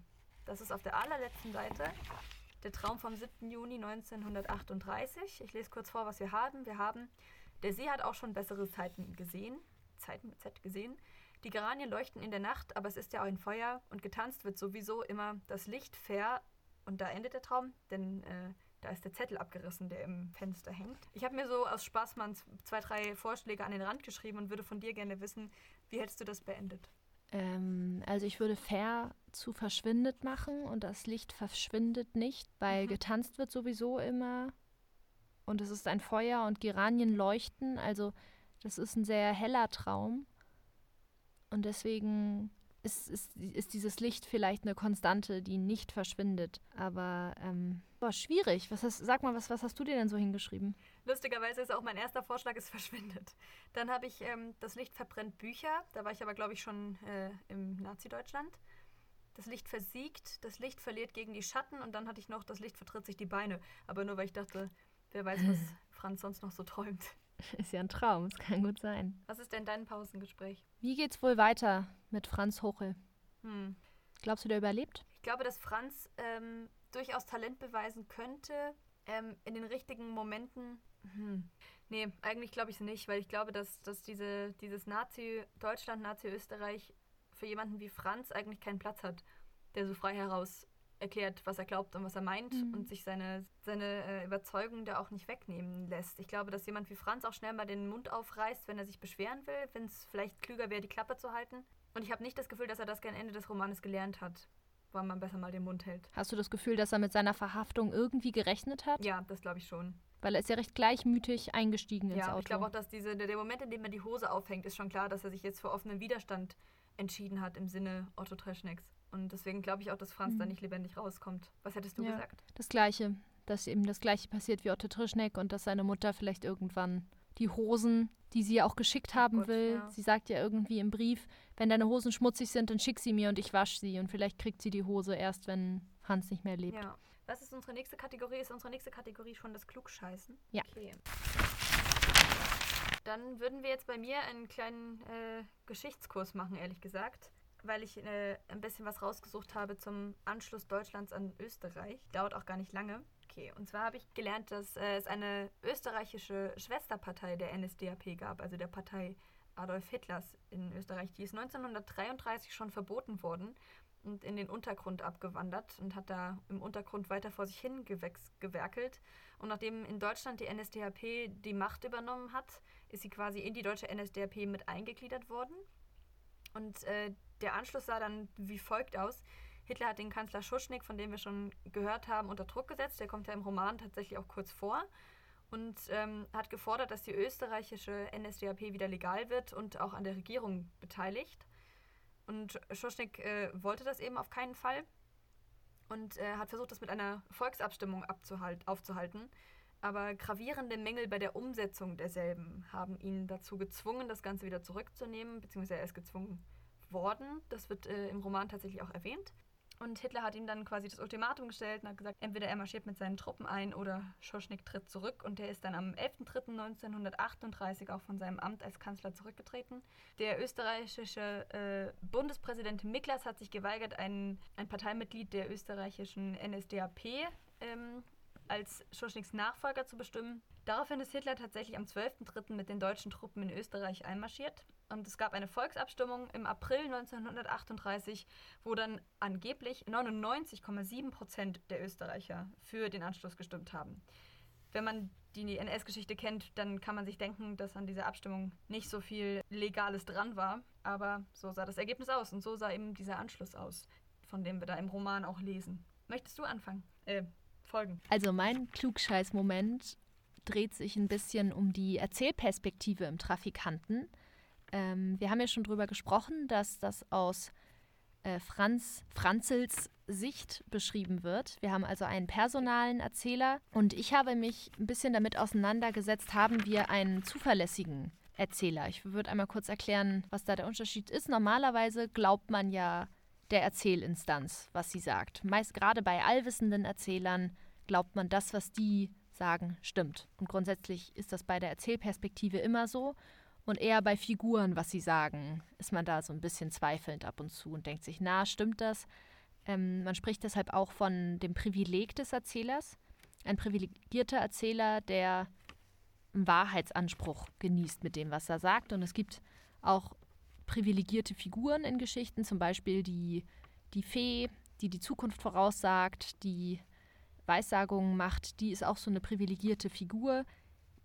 Das ist auf der allerletzten Seite. Der Traum vom 7. Juni 1938. Ich lese kurz vor, was wir haben. Wir haben, der See hat auch schon bessere Zeiten gesehen. Zeiten mit Z gesehen. Die Geranien leuchten in der Nacht, aber es ist ja auch ein Feuer und getanzt wird sowieso immer das Licht fair. Und da endet der Traum, denn äh, Da ist der Zettel abgerissen, der im Fenster hängt. Ich habe mir so aus Spaß mal zwei, drei Vorschläge an den Rand geschrieben und würde von dir gerne wissen, wie hättest du das beendet? Ähm, also ich würde fair zu verschwindet machen und das Licht verschwindet nicht, weil mhm. getanzt wird sowieso immer und es ist ein Feuer und Geranien leuchten. Also das ist ein sehr heller Traum und deswegen ist, ist, ist dieses Licht vielleicht eine Konstante, die nicht verschwindet. Aber ähm, boah, schwierig. Was hast, sag mal, was, was hast du dir denn so hingeschrieben? Lustigerweise ist auch mein erster Vorschlag, es verschwindet. Dann habe ich ähm, das Licht verbrennt Bücher. Da war ich aber, glaube ich, schon äh, im Nazi-Deutschland. Das Licht versiegt, das Licht verliert gegen die Schatten und dann hatte ich noch, das Licht vertritt sich die Beine. Aber nur weil ich dachte, wer weiß, was Franz sonst noch so träumt. Ist ja ein Traum, es kann gut sein. Was ist denn dein Pausengespräch? Wie geht's wohl weiter mit Franz Hochel? Hm. Glaubst du, der überlebt? Ich glaube, dass Franz ähm, durchaus Talent beweisen könnte ähm, in den richtigen Momenten. Hm. Nee, eigentlich glaube ich es nicht, weil ich glaube, dass, dass diese, dieses Nazi-Deutschland, Nazi-Österreich für jemanden wie Franz eigentlich keinen Platz hat, der so frei heraus erklärt, was er glaubt und was er meint mhm. und sich seine, seine äh, Überzeugung da auch nicht wegnehmen lässt. Ich glaube, dass jemand wie Franz auch schnell mal den Mund aufreißt, wenn er sich beschweren will, wenn es vielleicht klüger wäre, die Klappe zu halten. Und ich habe nicht das Gefühl, dass er das gern Ende des Romanes gelernt hat, weil man besser mal den Mund hält. Hast du das Gefühl, dass er mit seiner Verhaftung irgendwie gerechnet hat? Ja, das glaube ich schon. Weil er ist ja recht gleichmütig eingestiegen ins ja, Auto. ich glaube auch, dass diese, der Moment, in dem er die Hose aufhängt, ist schon klar, dass er sich jetzt für offenen Widerstand entschieden hat im Sinne Otto Treschnecks. Und deswegen glaube ich auch, dass Franz mhm. da nicht lebendig rauskommt. Was hättest du ja, gesagt? Das Gleiche. Dass eben das Gleiche passiert wie Otto Trischneck und dass seine Mutter vielleicht irgendwann die Hosen, die sie ja auch geschickt haben Gott, will. Ja. Sie sagt ja irgendwie im Brief, wenn deine Hosen schmutzig sind, dann schick sie mir und ich wasche sie. Und vielleicht kriegt sie die Hose erst, wenn Hans nicht mehr lebt. Ja. Was ist unsere nächste Kategorie? Ist unsere nächste Kategorie schon das Klugscheißen? Ja. Okay. Dann würden wir jetzt bei mir einen kleinen äh, Geschichtskurs machen, ehrlich gesagt weil ich äh, ein bisschen was rausgesucht habe zum Anschluss Deutschlands an Österreich. Dauert auch gar nicht lange. Okay, und zwar habe ich gelernt, dass äh, es eine österreichische Schwesterpartei der NSDAP gab, also der Partei Adolf Hitlers in Österreich. Die ist 1933 schon verboten worden und in den Untergrund abgewandert und hat da im Untergrund weiter vor sich hin gewerkelt. Und nachdem in Deutschland die NSDAP die Macht übernommen hat, ist sie quasi in die deutsche NSDAP mit eingegliedert worden. Und äh, der Anschluss sah dann wie folgt aus. Hitler hat den Kanzler Schuschnigg, von dem wir schon gehört haben, unter Druck gesetzt. Der kommt ja im Roman tatsächlich auch kurz vor und ähm, hat gefordert, dass die österreichische NSDAP wieder legal wird und auch an der Regierung beteiligt. Und Schuschnigg äh, wollte das eben auf keinen Fall und äh, hat versucht, das mit einer Volksabstimmung aufzuhalten. Aber gravierende Mängel bei der Umsetzung derselben haben ihn dazu gezwungen, das Ganze wieder zurückzunehmen, beziehungsweise er ist gezwungen worden. Das wird äh, im Roman tatsächlich auch erwähnt. Und Hitler hat ihm dann quasi das Ultimatum gestellt und hat gesagt, entweder er marschiert mit seinen Truppen ein oder Schoschnik tritt zurück. Und der ist dann am 11.03.1938 auch von seinem Amt als Kanzler zurückgetreten. Der österreichische äh, Bundespräsident Miklas hat sich geweigert, ein, ein Parteimitglied der österreichischen NSDAP ähm, als Schoschniks Nachfolger zu bestimmen. Daraufhin ist Hitler tatsächlich am 12.03. mit den deutschen Truppen in Österreich einmarschiert. Und es gab eine Volksabstimmung im April 1938, wo dann angeblich 99,7 Prozent der Österreicher für den Anschluss gestimmt haben. Wenn man die NS-Geschichte kennt, dann kann man sich denken, dass an dieser Abstimmung nicht so viel Legales dran war. Aber so sah das Ergebnis aus und so sah eben dieser Anschluss aus, von dem wir da im Roman auch lesen. Möchtest du anfangen? Äh, folgen. Also mein Klugscheiß-Moment dreht sich ein bisschen um die Erzählperspektive im Trafikanten. Ähm, wir haben ja schon darüber gesprochen, dass das aus äh, Franz Franzels Sicht beschrieben wird. Wir haben also einen personalen Erzähler und ich habe mich ein bisschen damit auseinandergesetzt, haben wir einen zuverlässigen Erzähler. Ich würde einmal kurz erklären, was da der Unterschied ist. Normalerweise glaubt man ja der Erzählinstanz, was sie sagt. Meist gerade bei allwissenden Erzählern glaubt man das, was die sagen, stimmt. Und grundsätzlich ist das bei der Erzählperspektive immer so. Und eher bei Figuren, was sie sagen, ist man da so ein bisschen zweifelnd ab und zu und denkt sich, na, stimmt das? Ähm, man spricht deshalb auch von dem Privileg des Erzählers. Ein privilegierter Erzähler, der einen Wahrheitsanspruch genießt mit dem, was er sagt. Und es gibt auch privilegierte Figuren in Geschichten, zum Beispiel die, die Fee, die die Zukunft voraussagt, die Weissagungen macht, die ist auch so eine privilegierte Figur,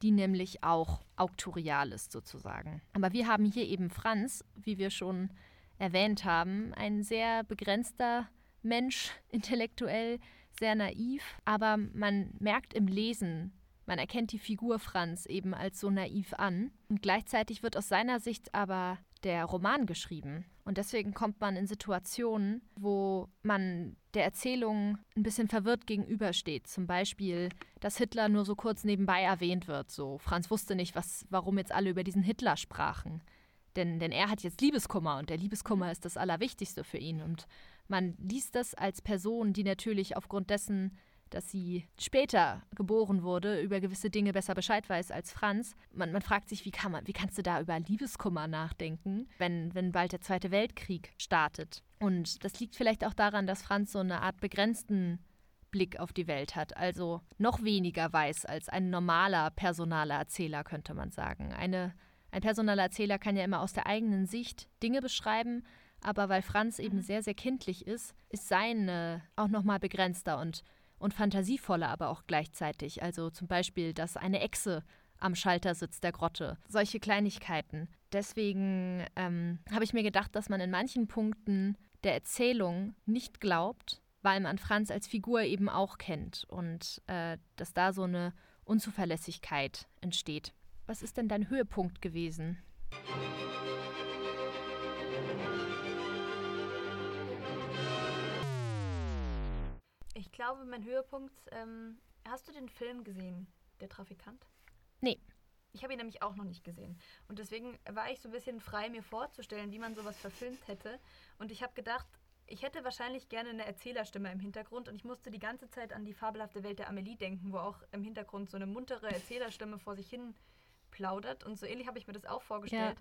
die nämlich auch auktorial ist sozusagen. Aber wir haben hier eben Franz, wie wir schon erwähnt haben, ein sehr begrenzter Mensch, intellektuell, sehr naiv, aber man merkt im Lesen, man erkennt die Figur Franz eben als so naiv an. Und gleichzeitig wird aus seiner Sicht aber der Roman geschrieben. Und deswegen kommt man in Situationen, wo man der Erzählung ein bisschen verwirrt gegenübersteht. Zum Beispiel, dass Hitler nur so kurz nebenbei erwähnt wird. So, Franz wusste nicht, was, warum jetzt alle über diesen Hitler sprachen. Denn, denn er hat jetzt Liebeskummer und der Liebeskummer ist das Allerwichtigste für ihn. Und man liest das als Person, die natürlich aufgrund dessen dass sie später geboren wurde, über gewisse Dinge besser Bescheid weiß als Franz. Man, man fragt sich, wie, kann man, wie kannst du da über Liebeskummer nachdenken, wenn, wenn bald der Zweite Weltkrieg startet? Und das liegt vielleicht auch daran, dass Franz so eine Art begrenzten Blick auf die Welt hat, also noch weniger weiß als ein normaler personaler Erzähler, könnte man sagen. Eine, ein personaler Erzähler kann ja immer aus der eigenen Sicht Dinge beschreiben, aber weil Franz eben mhm. sehr, sehr kindlich ist, ist seine auch nochmal begrenzter und und fantasievoller aber auch gleichzeitig. Also zum Beispiel, dass eine Echse am Schalter sitzt der Grotte. Solche Kleinigkeiten. Deswegen ähm, habe ich mir gedacht, dass man in manchen Punkten der Erzählung nicht glaubt, weil man Franz als Figur eben auch kennt und äh, dass da so eine Unzuverlässigkeit entsteht. Was ist denn dein Höhepunkt gewesen? Glaube, mein Höhepunkt. Ähm, hast du den Film gesehen, Der Trafikant? Nee. Ich habe ihn nämlich auch noch nicht gesehen. Und deswegen war ich so ein bisschen frei, mir vorzustellen, wie man sowas verfilmt hätte. Und ich habe gedacht, ich hätte wahrscheinlich gerne eine Erzählerstimme im Hintergrund und ich musste die ganze Zeit an die fabelhafte Welt der Amelie denken, wo auch im Hintergrund so eine muntere Erzählerstimme vor sich hin plaudert. Und so ähnlich habe ich mir das auch vorgestellt.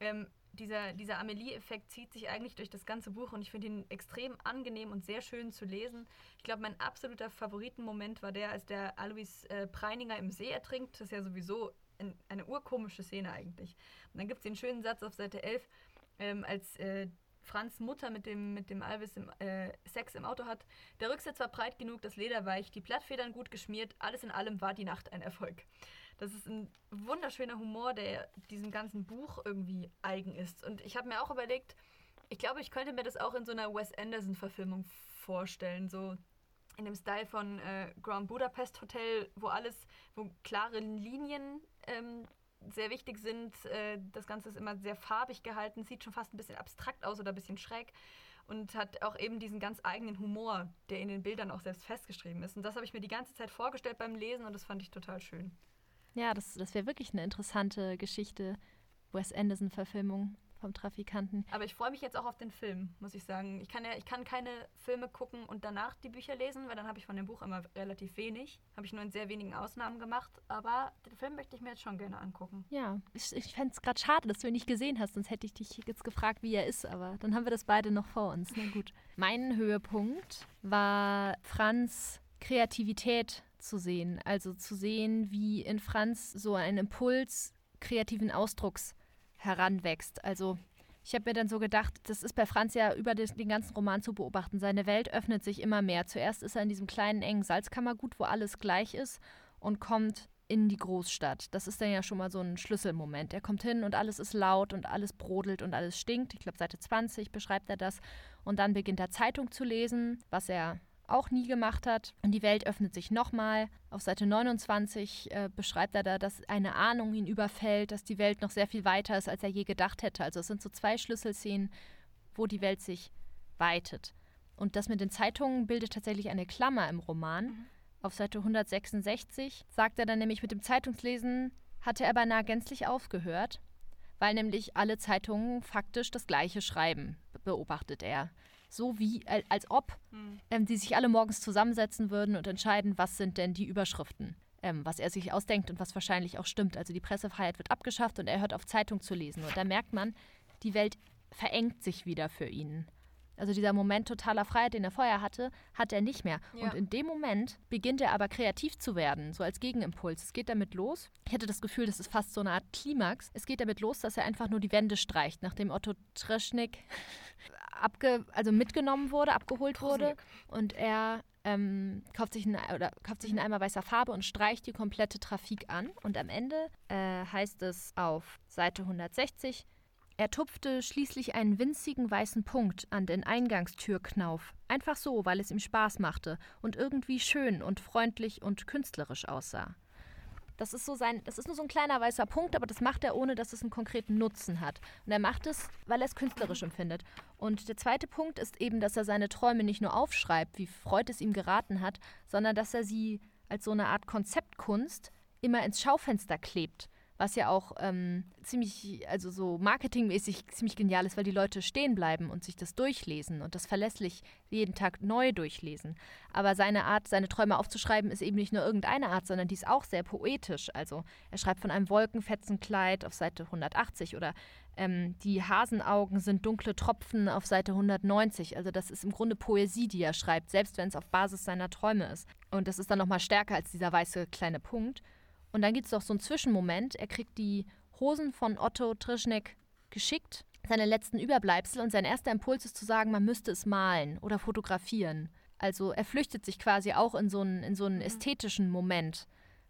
Ja. Ähm, dieser, dieser Amelie-Effekt zieht sich eigentlich durch das ganze Buch und ich finde ihn extrem angenehm und sehr schön zu lesen. Ich glaube, mein absoluter Favoritenmoment war der, als der Alois äh, Preininger im See ertrinkt. Das ist ja sowieso ein, eine urkomische Szene eigentlich. Und dann gibt es den schönen Satz auf Seite 11, ähm, als äh, Franz Mutter mit dem, mit dem Alvis im, äh, Sex im Auto hat. Der Rücksitz war breit genug, das Leder weich, die Blattfedern gut geschmiert, alles in allem war die Nacht ein Erfolg. Das ist ein wunderschöner Humor, der diesem ganzen Buch irgendwie eigen ist. Und ich habe mir auch überlegt, ich glaube, ich könnte mir das auch in so einer Wes Anderson-Verfilmung vorstellen. So in dem Style von äh, Grand Budapest Hotel, wo alles, wo klare Linien ähm, sehr wichtig sind. Äh, das Ganze ist immer sehr farbig gehalten, sieht schon fast ein bisschen abstrakt aus oder ein bisschen schräg und hat auch eben diesen ganz eigenen Humor, der in den Bildern auch selbst festgeschrieben ist. Und das habe ich mir die ganze Zeit vorgestellt beim Lesen und das fand ich total schön. Ja, das, das wäre wirklich eine interessante Geschichte, Wes Anderson-Verfilmung vom Trafikanten. Aber ich freue mich jetzt auch auf den Film, muss ich sagen. Ich kann ja, ich kann keine Filme gucken und danach die Bücher lesen, weil dann habe ich von dem Buch immer relativ wenig. Habe ich nur in sehr wenigen Ausnahmen gemacht. Aber den Film möchte ich mir jetzt schon gerne angucken. Ja, ich, ich fände es gerade schade, dass du ihn nicht gesehen hast, sonst hätte ich dich jetzt gefragt, wie er ist. Aber dann haben wir das beide noch vor uns. Na gut. Mein Höhepunkt war Franz Kreativität zu sehen. Also zu sehen, wie in Franz so ein Impuls kreativen Ausdrucks heranwächst. Also ich habe mir dann so gedacht, das ist bei Franz ja über den ganzen Roman zu beobachten. Seine Welt öffnet sich immer mehr. Zuerst ist er in diesem kleinen, engen Salzkammergut, wo alles gleich ist und kommt in die Großstadt. Das ist dann ja schon mal so ein Schlüsselmoment. Er kommt hin und alles ist laut und alles brodelt und alles stinkt. Ich glaube, Seite 20 beschreibt er das. Und dann beginnt er Zeitung zu lesen, was er auch nie gemacht hat. Und die Welt öffnet sich nochmal. Auf Seite 29 äh, beschreibt er da, dass eine Ahnung ihn überfällt, dass die Welt noch sehr viel weiter ist, als er je gedacht hätte. Also es sind so zwei Schlüsselszenen, wo die Welt sich weitet. Und das mit den Zeitungen bildet tatsächlich eine Klammer im Roman. Mhm. Auf Seite 166 sagt er dann nämlich, mit dem Zeitungslesen hatte er beinahe gänzlich aufgehört, weil nämlich alle Zeitungen faktisch das gleiche schreiben, beobachtet er so wie, als ob mhm. ähm, die sich alle morgens zusammensetzen würden und entscheiden, was sind denn die Überschriften. Ähm, was er sich ausdenkt und was wahrscheinlich auch stimmt. Also die Pressefreiheit wird abgeschafft und er hört auf Zeitung zu lesen. Und da merkt man, die Welt verengt sich wieder für ihn. Also dieser Moment totaler Freiheit, den er vorher hatte, hat er nicht mehr. Ja. Und in dem Moment beginnt er aber kreativ zu werden, so als Gegenimpuls. Es geht damit los. Ich hatte das Gefühl, das ist fast so eine Art Klimax. Es geht damit los, dass er einfach nur die Wände streicht, nachdem Otto Treschnik abge, also mitgenommen wurde, abgeholt wurde und er ähm, kauft, sich ein, oder kauft sich einen Eimer weißer Farbe und streicht die komplette Trafik an. Und am Ende äh, heißt es auf Seite 160, er tupfte schließlich einen winzigen weißen Punkt an den Eingangstürknauf. Einfach so, weil es ihm Spaß machte und irgendwie schön und freundlich und künstlerisch aussah. Das ist so sein, das ist nur so ein kleiner weißer Punkt, aber das macht er ohne, dass es einen konkreten Nutzen hat. Und er macht es, weil er es künstlerisch empfindet. Und der zweite Punkt ist eben, dass er seine Träume nicht nur aufschreibt, wie Freud es ihm geraten hat, sondern dass er sie als so eine Art Konzeptkunst immer ins Schaufenster klebt was ja auch ähm, ziemlich, also so marketingmäßig ziemlich genial ist, weil die Leute stehen bleiben und sich das durchlesen und das verlässlich jeden Tag neu durchlesen. Aber seine Art, seine Träume aufzuschreiben, ist eben nicht nur irgendeine Art, sondern die ist auch sehr poetisch. Also er schreibt von einem Wolkenfetzenkleid auf Seite 180 oder ähm, die Hasenaugen sind dunkle Tropfen auf Seite 190. Also das ist im Grunde Poesie, die er schreibt, selbst wenn es auf Basis seiner Träume ist. Und das ist dann nochmal stärker als dieser weiße kleine Punkt. Und dann gibt es doch so einen Zwischenmoment. Er kriegt die Hosen von Otto Trischneck geschickt, seine letzten Überbleibsel. Und sein erster Impuls ist zu sagen, man müsste es malen oder fotografieren. Also er flüchtet sich quasi auch in so einen, in so einen mhm. ästhetischen Moment,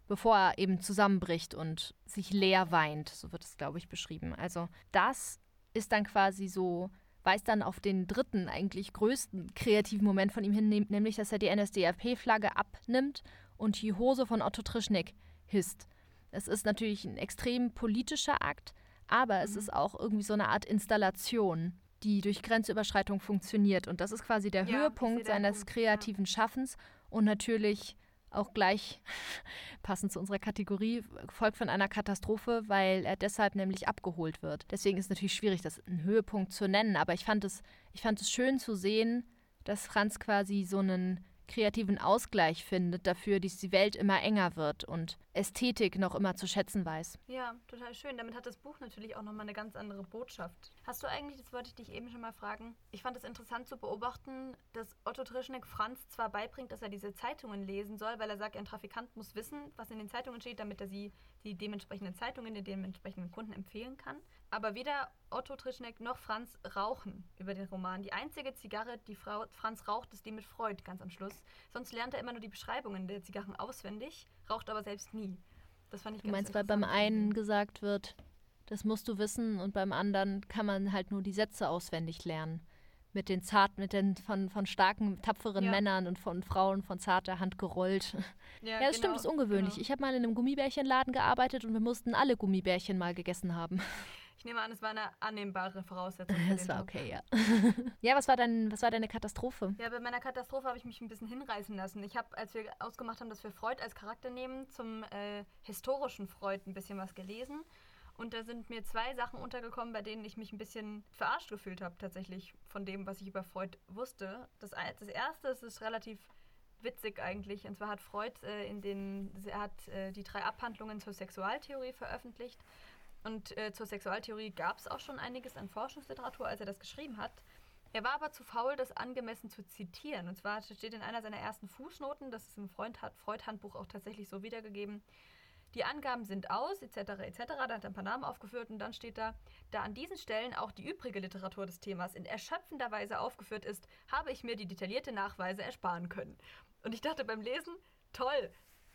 bevor er eben zusammenbricht und sich leer weint. So wird es, glaube ich, beschrieben. Also das ist dann quasi so weist dann auf den dritten, eigentlich größten kreativen Moment von ihm hin, nämlich dass er die NSDAP-Flagge abnimmt und die Hose von Otto Trischneck hisst. Es ist natürlich ein extrem politischer Akt, aber es mhm. ist auch irgendwie so eine Art Installation, die durch Grenzüberschreitung funktioniert. Und das ist quasi der ja, Höhepunkt seines Punkt, kreativen ja. Schaffens und natürlich auch gleich passend zu unserer Kategorie, folgt von einer Katastrophe, weil er deshalb nämlich abgeholt wird. Deswegen ist es natürlich schwierig, das einen Höhepunkt zu nennen, aber ich fand es, ich fand es schön zu sehen, dass Franz quasi so einen kreativen Ausgleich findet dafür, dass die Welt immer enger wird und Ästhetik noch immer zu schätzen weiß. Ja, total schön. Damit hat das Buch natürlich auch nochmal eine ganz andere Botschaft. Hast du eigentlich, das wollte ich dich eben schon mal fragen, ich fand es interessant zu beobachten, dass Otto Trischneck Franz zwar beibringt, dass er diese Zeitungen lesen soll, weil er sagt, ein Trafikant muss wissen, was in den Zeitungen steht, damit er sie die dementsprechenden Zeitungen den dementsprechenden Kunden empfehlen kann. Aber weder Otto Trischneck noch Franz rauchen über den Roman. Die einzige Zigarre, die Frau Franz raucht, ist die mit Freud ganz am Schluss. Sonst lernt er immer nur die Beschreibungen der Zigarren auswendig, raucht aber selbst nie. Das fand ich Du meinst, weil beim einen gesagt wird, das musst du wissen und beim anderen kann man halt nur die Sätze auswendig lernen. Mit den zart, mit den von, von starken, tapferen ja. Männern und von Frauen von zarter Hand gerollt. Ja, ja das genau, stimmt, das ist ungewöhnlich. Genau. Ich habe mal in einem Gummibärchenladen gearbeitet und wir mussten alle Gummibärchen mal gegessen haben. Ich nehme an, es war eine annehmbare Voraussetzung. Es war okay, ja. ja, was war, dein, was war deine Katastrophe? Ja, bei meiner Katastrophe habe ich mich ein bisschen hinreißen lassen. Ich habe, als wir ausgemacht haben, dass wir Freud als Charakter nehmen, zum äh, historischen Freud ein bisschen was gelesen. Und da sind mir zwei Sachen untergekommen, bei denen ich mich ein bisschen verarscht gefühlt habe, tatsächlich, von dem, was ich über Freud wusste. Das, das erste ist, ist relativ witzig eigentlich. Und zwar hat Freud äh, in den, er hat äh, die drei Abhandlungen zur Sexualtheorie veröffentlicht. Und äh, zur Sexualtheorie gab es auch schon einiges an Forschungsliteratur, als er das geschrieben hat. Er war aber zu faul, das angemessen zu zitieren. Und zwar steht in einer seiner ersten Fußnoten, das ist im Freud-Handbuch auch tatsächlich so wiedergegeben, die Angaben sind aus, etc., etc., da hat er ein paar Namen aufgeführt und dann steht da, da an diesen Stellen auch die übrige Literatur des Themas in erschöpfender Weise aufgeführt ist, habe ich mir die detaillierte Nachweise ersparen können. Und ich dachte beim Lesen, toll,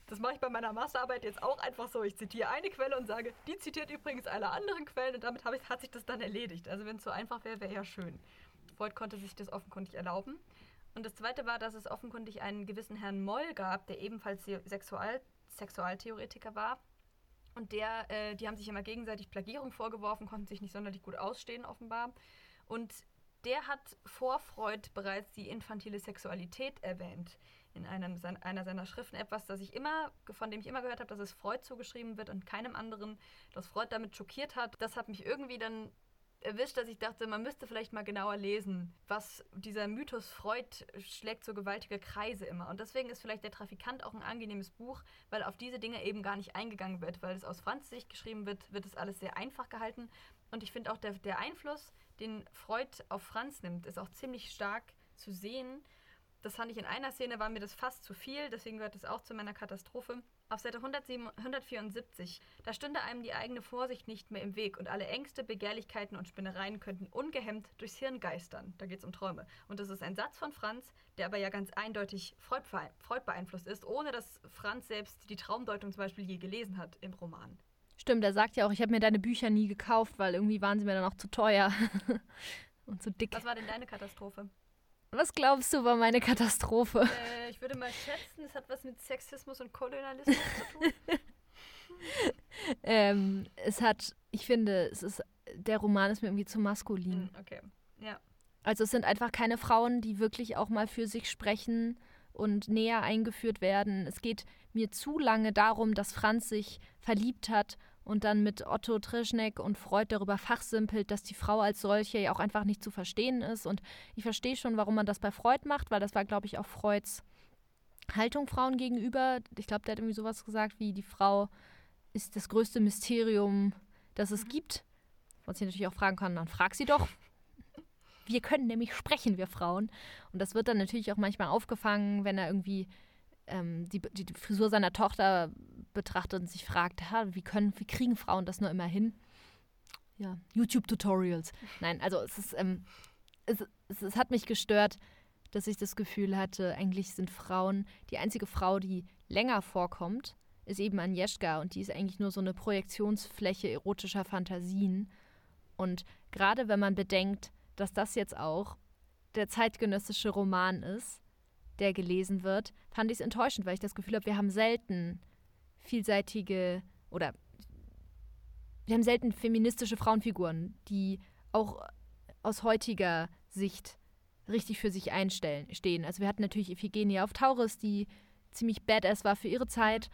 das mache ich bei meiner Masterarbeit jetzt auch einfach so. Ich zitiere eine Quelle und sage, die zitiert übrigens alle anderen Quellen und damit ich, hat sich das dann erledigt. Also wenn es so einfach wäre, wäre ja schön. Freud konnte sich das offenkundig erlauben. Und das Zweite war, dass es offenkundig einen gewissen Herrn Moll gab, der ebenfalls Sexual Sexualtheoretiker war. Und der, äh, die haben sich immer gegenseitig Plagierung vorgeworfen, konnten sich nicht sonderlich gut ausstehen, offenbar. Und der hat vor Freud bereits die infantile Sexualität erwähnt in einem, einer seiner Schriften etwas, das ich immer, von dem ich immer gehört habe, dass es Freud zugeschrieben wird und keinem anderen, dass Freud damit schockiert hat. Das hat mich irgendwie dann erwischt, dass ich dachte, man müsste vielleicht mal genauer lesen, was dieser Mythos Freud schlägt so gewaltige Kreise immer. Und deswegen ist vielleicht der Trafikant auch ein angenehmes Buch, weil auf diese Dinge eben gar nicht eingegangen wird, weil es aus Franz Sicht geschrieben wird, wird es alles sehr einfach gehalten. Und ich finde auch der, der Einfluss, den Freud auf Franz nimmt, ist auch ziemlich stark zu sehen das fand ich in einer Szene, war mir das fast zu viel, deswegen gehört das auch zu meiner Katastrophe. Auf Seite 174, da stünde einem die eigene Vorsicht nicht mehr im Weg und alle Ängste, Begehrlichkeiten und Spinnereien könnten ungehemmt durchs Hirn geistern. Da geht es um Träume. Und das ist ein Satz von Franz, der aber ja ganz eindeutig Freud, Freud beeinflusst ist, ohne dass Franz selbst die Traumdeutung zum Beispiel je gelesen hat im Roman. Stimmt, er sagt ja auch, ich habe mir deine Bücher nie gekauft, weil irgendwie waren sie mir dann auch zu teuer und zu dick. Was war denn deine Katastrophe? Was glaubst du, war meine Katastrophe? Äh, ich würde mal schätzen, es hat was mit Sexismus und Kolonialismus zu tun. ähm, es hat, ich finde, es ist, der Roman ist mir irgendwie zu maskulin. Hm, okay, ja. Also es sind einfach keine Frauen, die wirklich auch mal für sich sprechen und näher eingeführt werden. Es geht mir zu lange darum, dass Franz sich verliebt hat und dann mit Otto Trischneck und Freud darüber fachsimpelt, dass die Frau als solche ja auch einfach nicht zu verstehen ist. Und ich verstehe schon, warum man das bei Freud macht, weil das war, glaube ich, auch Freuds Haltung Frauen gegenüber. Ich glaube, der hat irgendwie sowas gesagt wie, die Frau ist das größte Mysterium, das es gibt. Was ich natürlich auch fragen kann, dann frag sie doch. Wir können nämlich sprechen, wir Frauen. Und das wird dann natürlich auch manchmal aufgefangen, wenn er irgendwie ähm, die, die, die, Frisur seiner Tochter betrachtet und sich fragt, wie können, wie kriegen Frauen das nur immer hin? Ja, YouTube-Tutorials. Nein, also es ist, ähm, es, es, es hat mich gestört, dass ich das Gefühl hatte, eigentlich sind Frauen, die einzige Frau, die länger vorkommt, ist eben Agnieszka und die ist eigentlich nur so eine Projektionsfläche erotischer Fantasien. Und gerade wenn man bedenkt, dass das jetzt auch der zeitgenössische Roman ist, der gelesen wird, fand ich es enttäuschend, weil ich das Gefühl habe, wir haben selten vielseitige oder wir haben selten feministische Frauenfiguren, die auch aus heutiger Sicht richtig für sich einstellen stehen. Also wir hatten natürlich Iphigenie auf Taurus, die ziemlich badass war für ihre Zeit,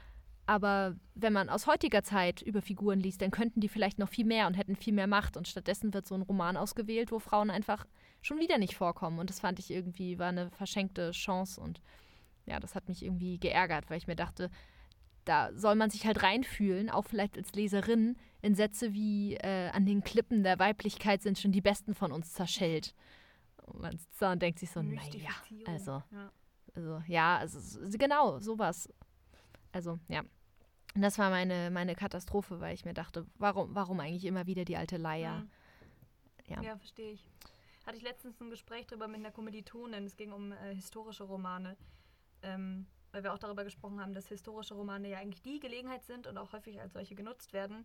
aber wenn man aus heutiger Zeit über Figuren liest, dann könnten die vielleicht noch viel mehr und hätten viel mehr Macht und stattdessen wird so ein Roman ausgewählt, wo Frauen einfach schon wieder nicht vorkommen und das fand ich irgendwie war eine verschenkte Chance und ja, das hat mich irgendwie geärgert, weil ich mir dachte, da soll man sich halt reinfühlen, auch vielleicht als Leserin, in Sätze wie äh, an den Klippen der Weiblichkeit sind schon die Besten von uns zerschellt. Und man sitzt da und denkt sich so, naja, also, ja. also, ja, also, genau, sowas. Also, ja. Und das war meine, meine Katastrophe, weil ich mir dachte, warum, warum eigentlich immer wieder die alte Leier? Mhm. Ja, ja verstehe ich. Hatte ich letztens ein Gespräch darüber mit einer Kommilitonin, es ging um äh, historische Romane. Ähm, weil wir auch darüber gesprochen haben, dass historische Romane ja eigentlich die Gelegenheit sind und auch häufig als solche genutzt werden,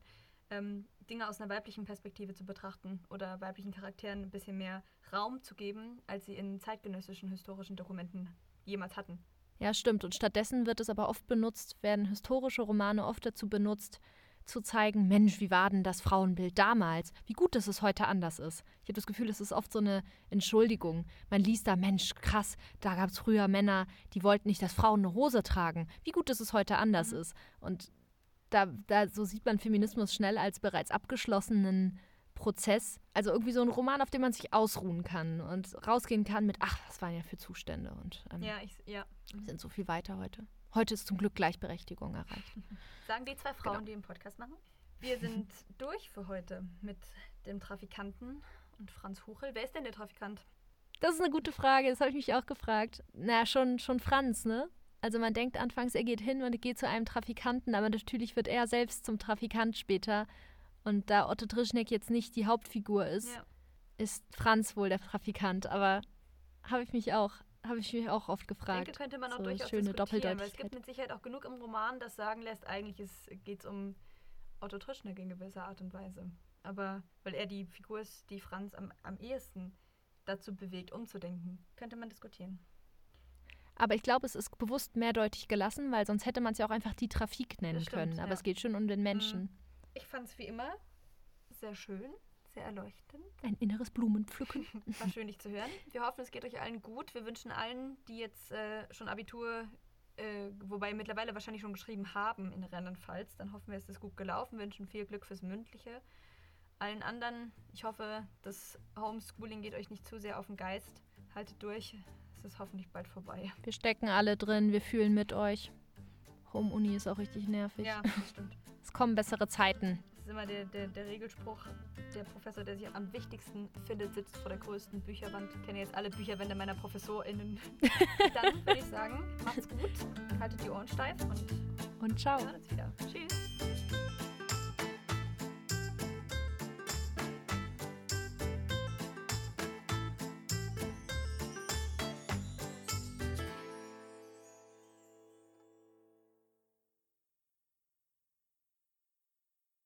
ähm, Dinge aus einer weiblichen Perspektive zu betrachten oder weiblichen Charakteren ein bisschen mehr Raum zu geben, als sie in zeitgenössischen historischen Dokumenten jemals hatten. Ja, stimmt. Und stattdessen wird es aber oft benutzt, werden historische Romane oft dazu benutzt, zu zeigen, Mensch, wie war denn das Frauenbild damals? Wie gut, dass es heute anders ist. Ich habe das Gefühl, es ist oft so eine Entschuldigung. Man liest da, Mensch, krass, da gab es früher Männer, die wollten nicht, dass Frauen eine Hose tragen. Wie gut, dass es heute anders mhm. ist. Und da, da so sieht man Feminismus schnell als bereits abgeschlossenen Prozess. Also irgendwie so ein Roman, auf dem man sich ausruhen kann und rausgehen kann mit, ach, was waren ja für Zustände und ähm, ja, ich, ja. Mhm. sind so viel weiter heute. Heute ist zum Glück Gleichberechtigung erreicht. Sagen die zwei Frauen, genau. die den Podcast machen. Wir sind durch für heute mit dem Trafikanten und Franz Huchel. Wer ist denn der Trafikant? Das ist eine gute Frage, das habe ich mich auch gefragt. Na, schon, schon Franz, ne? Also man denkt anfangs, er geht hin und geht zu einem Trafikanten, aber natürlich wird er selbst zum Trafikant später. Und da Otto Trischneck jetzt nicht die Hauptfigur ist, ja. ist Franz wohl der Trafikant. Aber habe ich mich auch habe ich mich auch oft gefragt. Ich denke, könnte man auch so durchaus schöne Doppeldeutigkeit. Weil es gibt mit Sicherheit auch genug im Roman, das sagen lässt, eigentlich geht es um Otto Trischneck in gewisser Art und Weise. Aber weil er die Figur ist, die Franz am, am ehesten dazu bewegt, umzudenken, könnte man diskutieren. Aber ich glaube, es ist bewusst mehrdeutig gelassen, weil sonst hätte man es ja auch einfach die Trafik nennen stimmt, können. Aber ja. es geht schon um den Menschen. Mhm. Ich fand es wie immer sehr schön sehr erleuchtend. Ein inneres Blumenpflücken. War schön, dich zu hören. Wir hoffen, es geht euch allen gut. Wir wünschen allen, die jetzt äh, schon Abitur, äh, wobei mittlerweile wahrscheinlich schon geschrieben haben in Rheinland-Pfalz, dann hoffen wir, es ist gut gelaufen. Wir wünschen viel Glück fürs Mündliche. Allen anderen, ich hoffe, das Homeschooling geht euch nicht zu sehr auf den Geist. Haltet durch, es ist hoffentlich bald vorbei. Wir stecken alle drin, wir fühlen mit euch. Home-Uni ist auch richtig nervig. Ja, das stimmt. es kommen bessere Zeiten ist immer der, der, der Regelspruch. Der Professor, der sich am wichtigsten findet, sitzt vor der größten Bücherwand. Ich kenne jetzt alle Bücherwände meiner ProfessorInnen. Dann würde ich sagen, macht's gut, haltet die Ohren steif und und ciao. Wir hören uns wieder. Tschüss.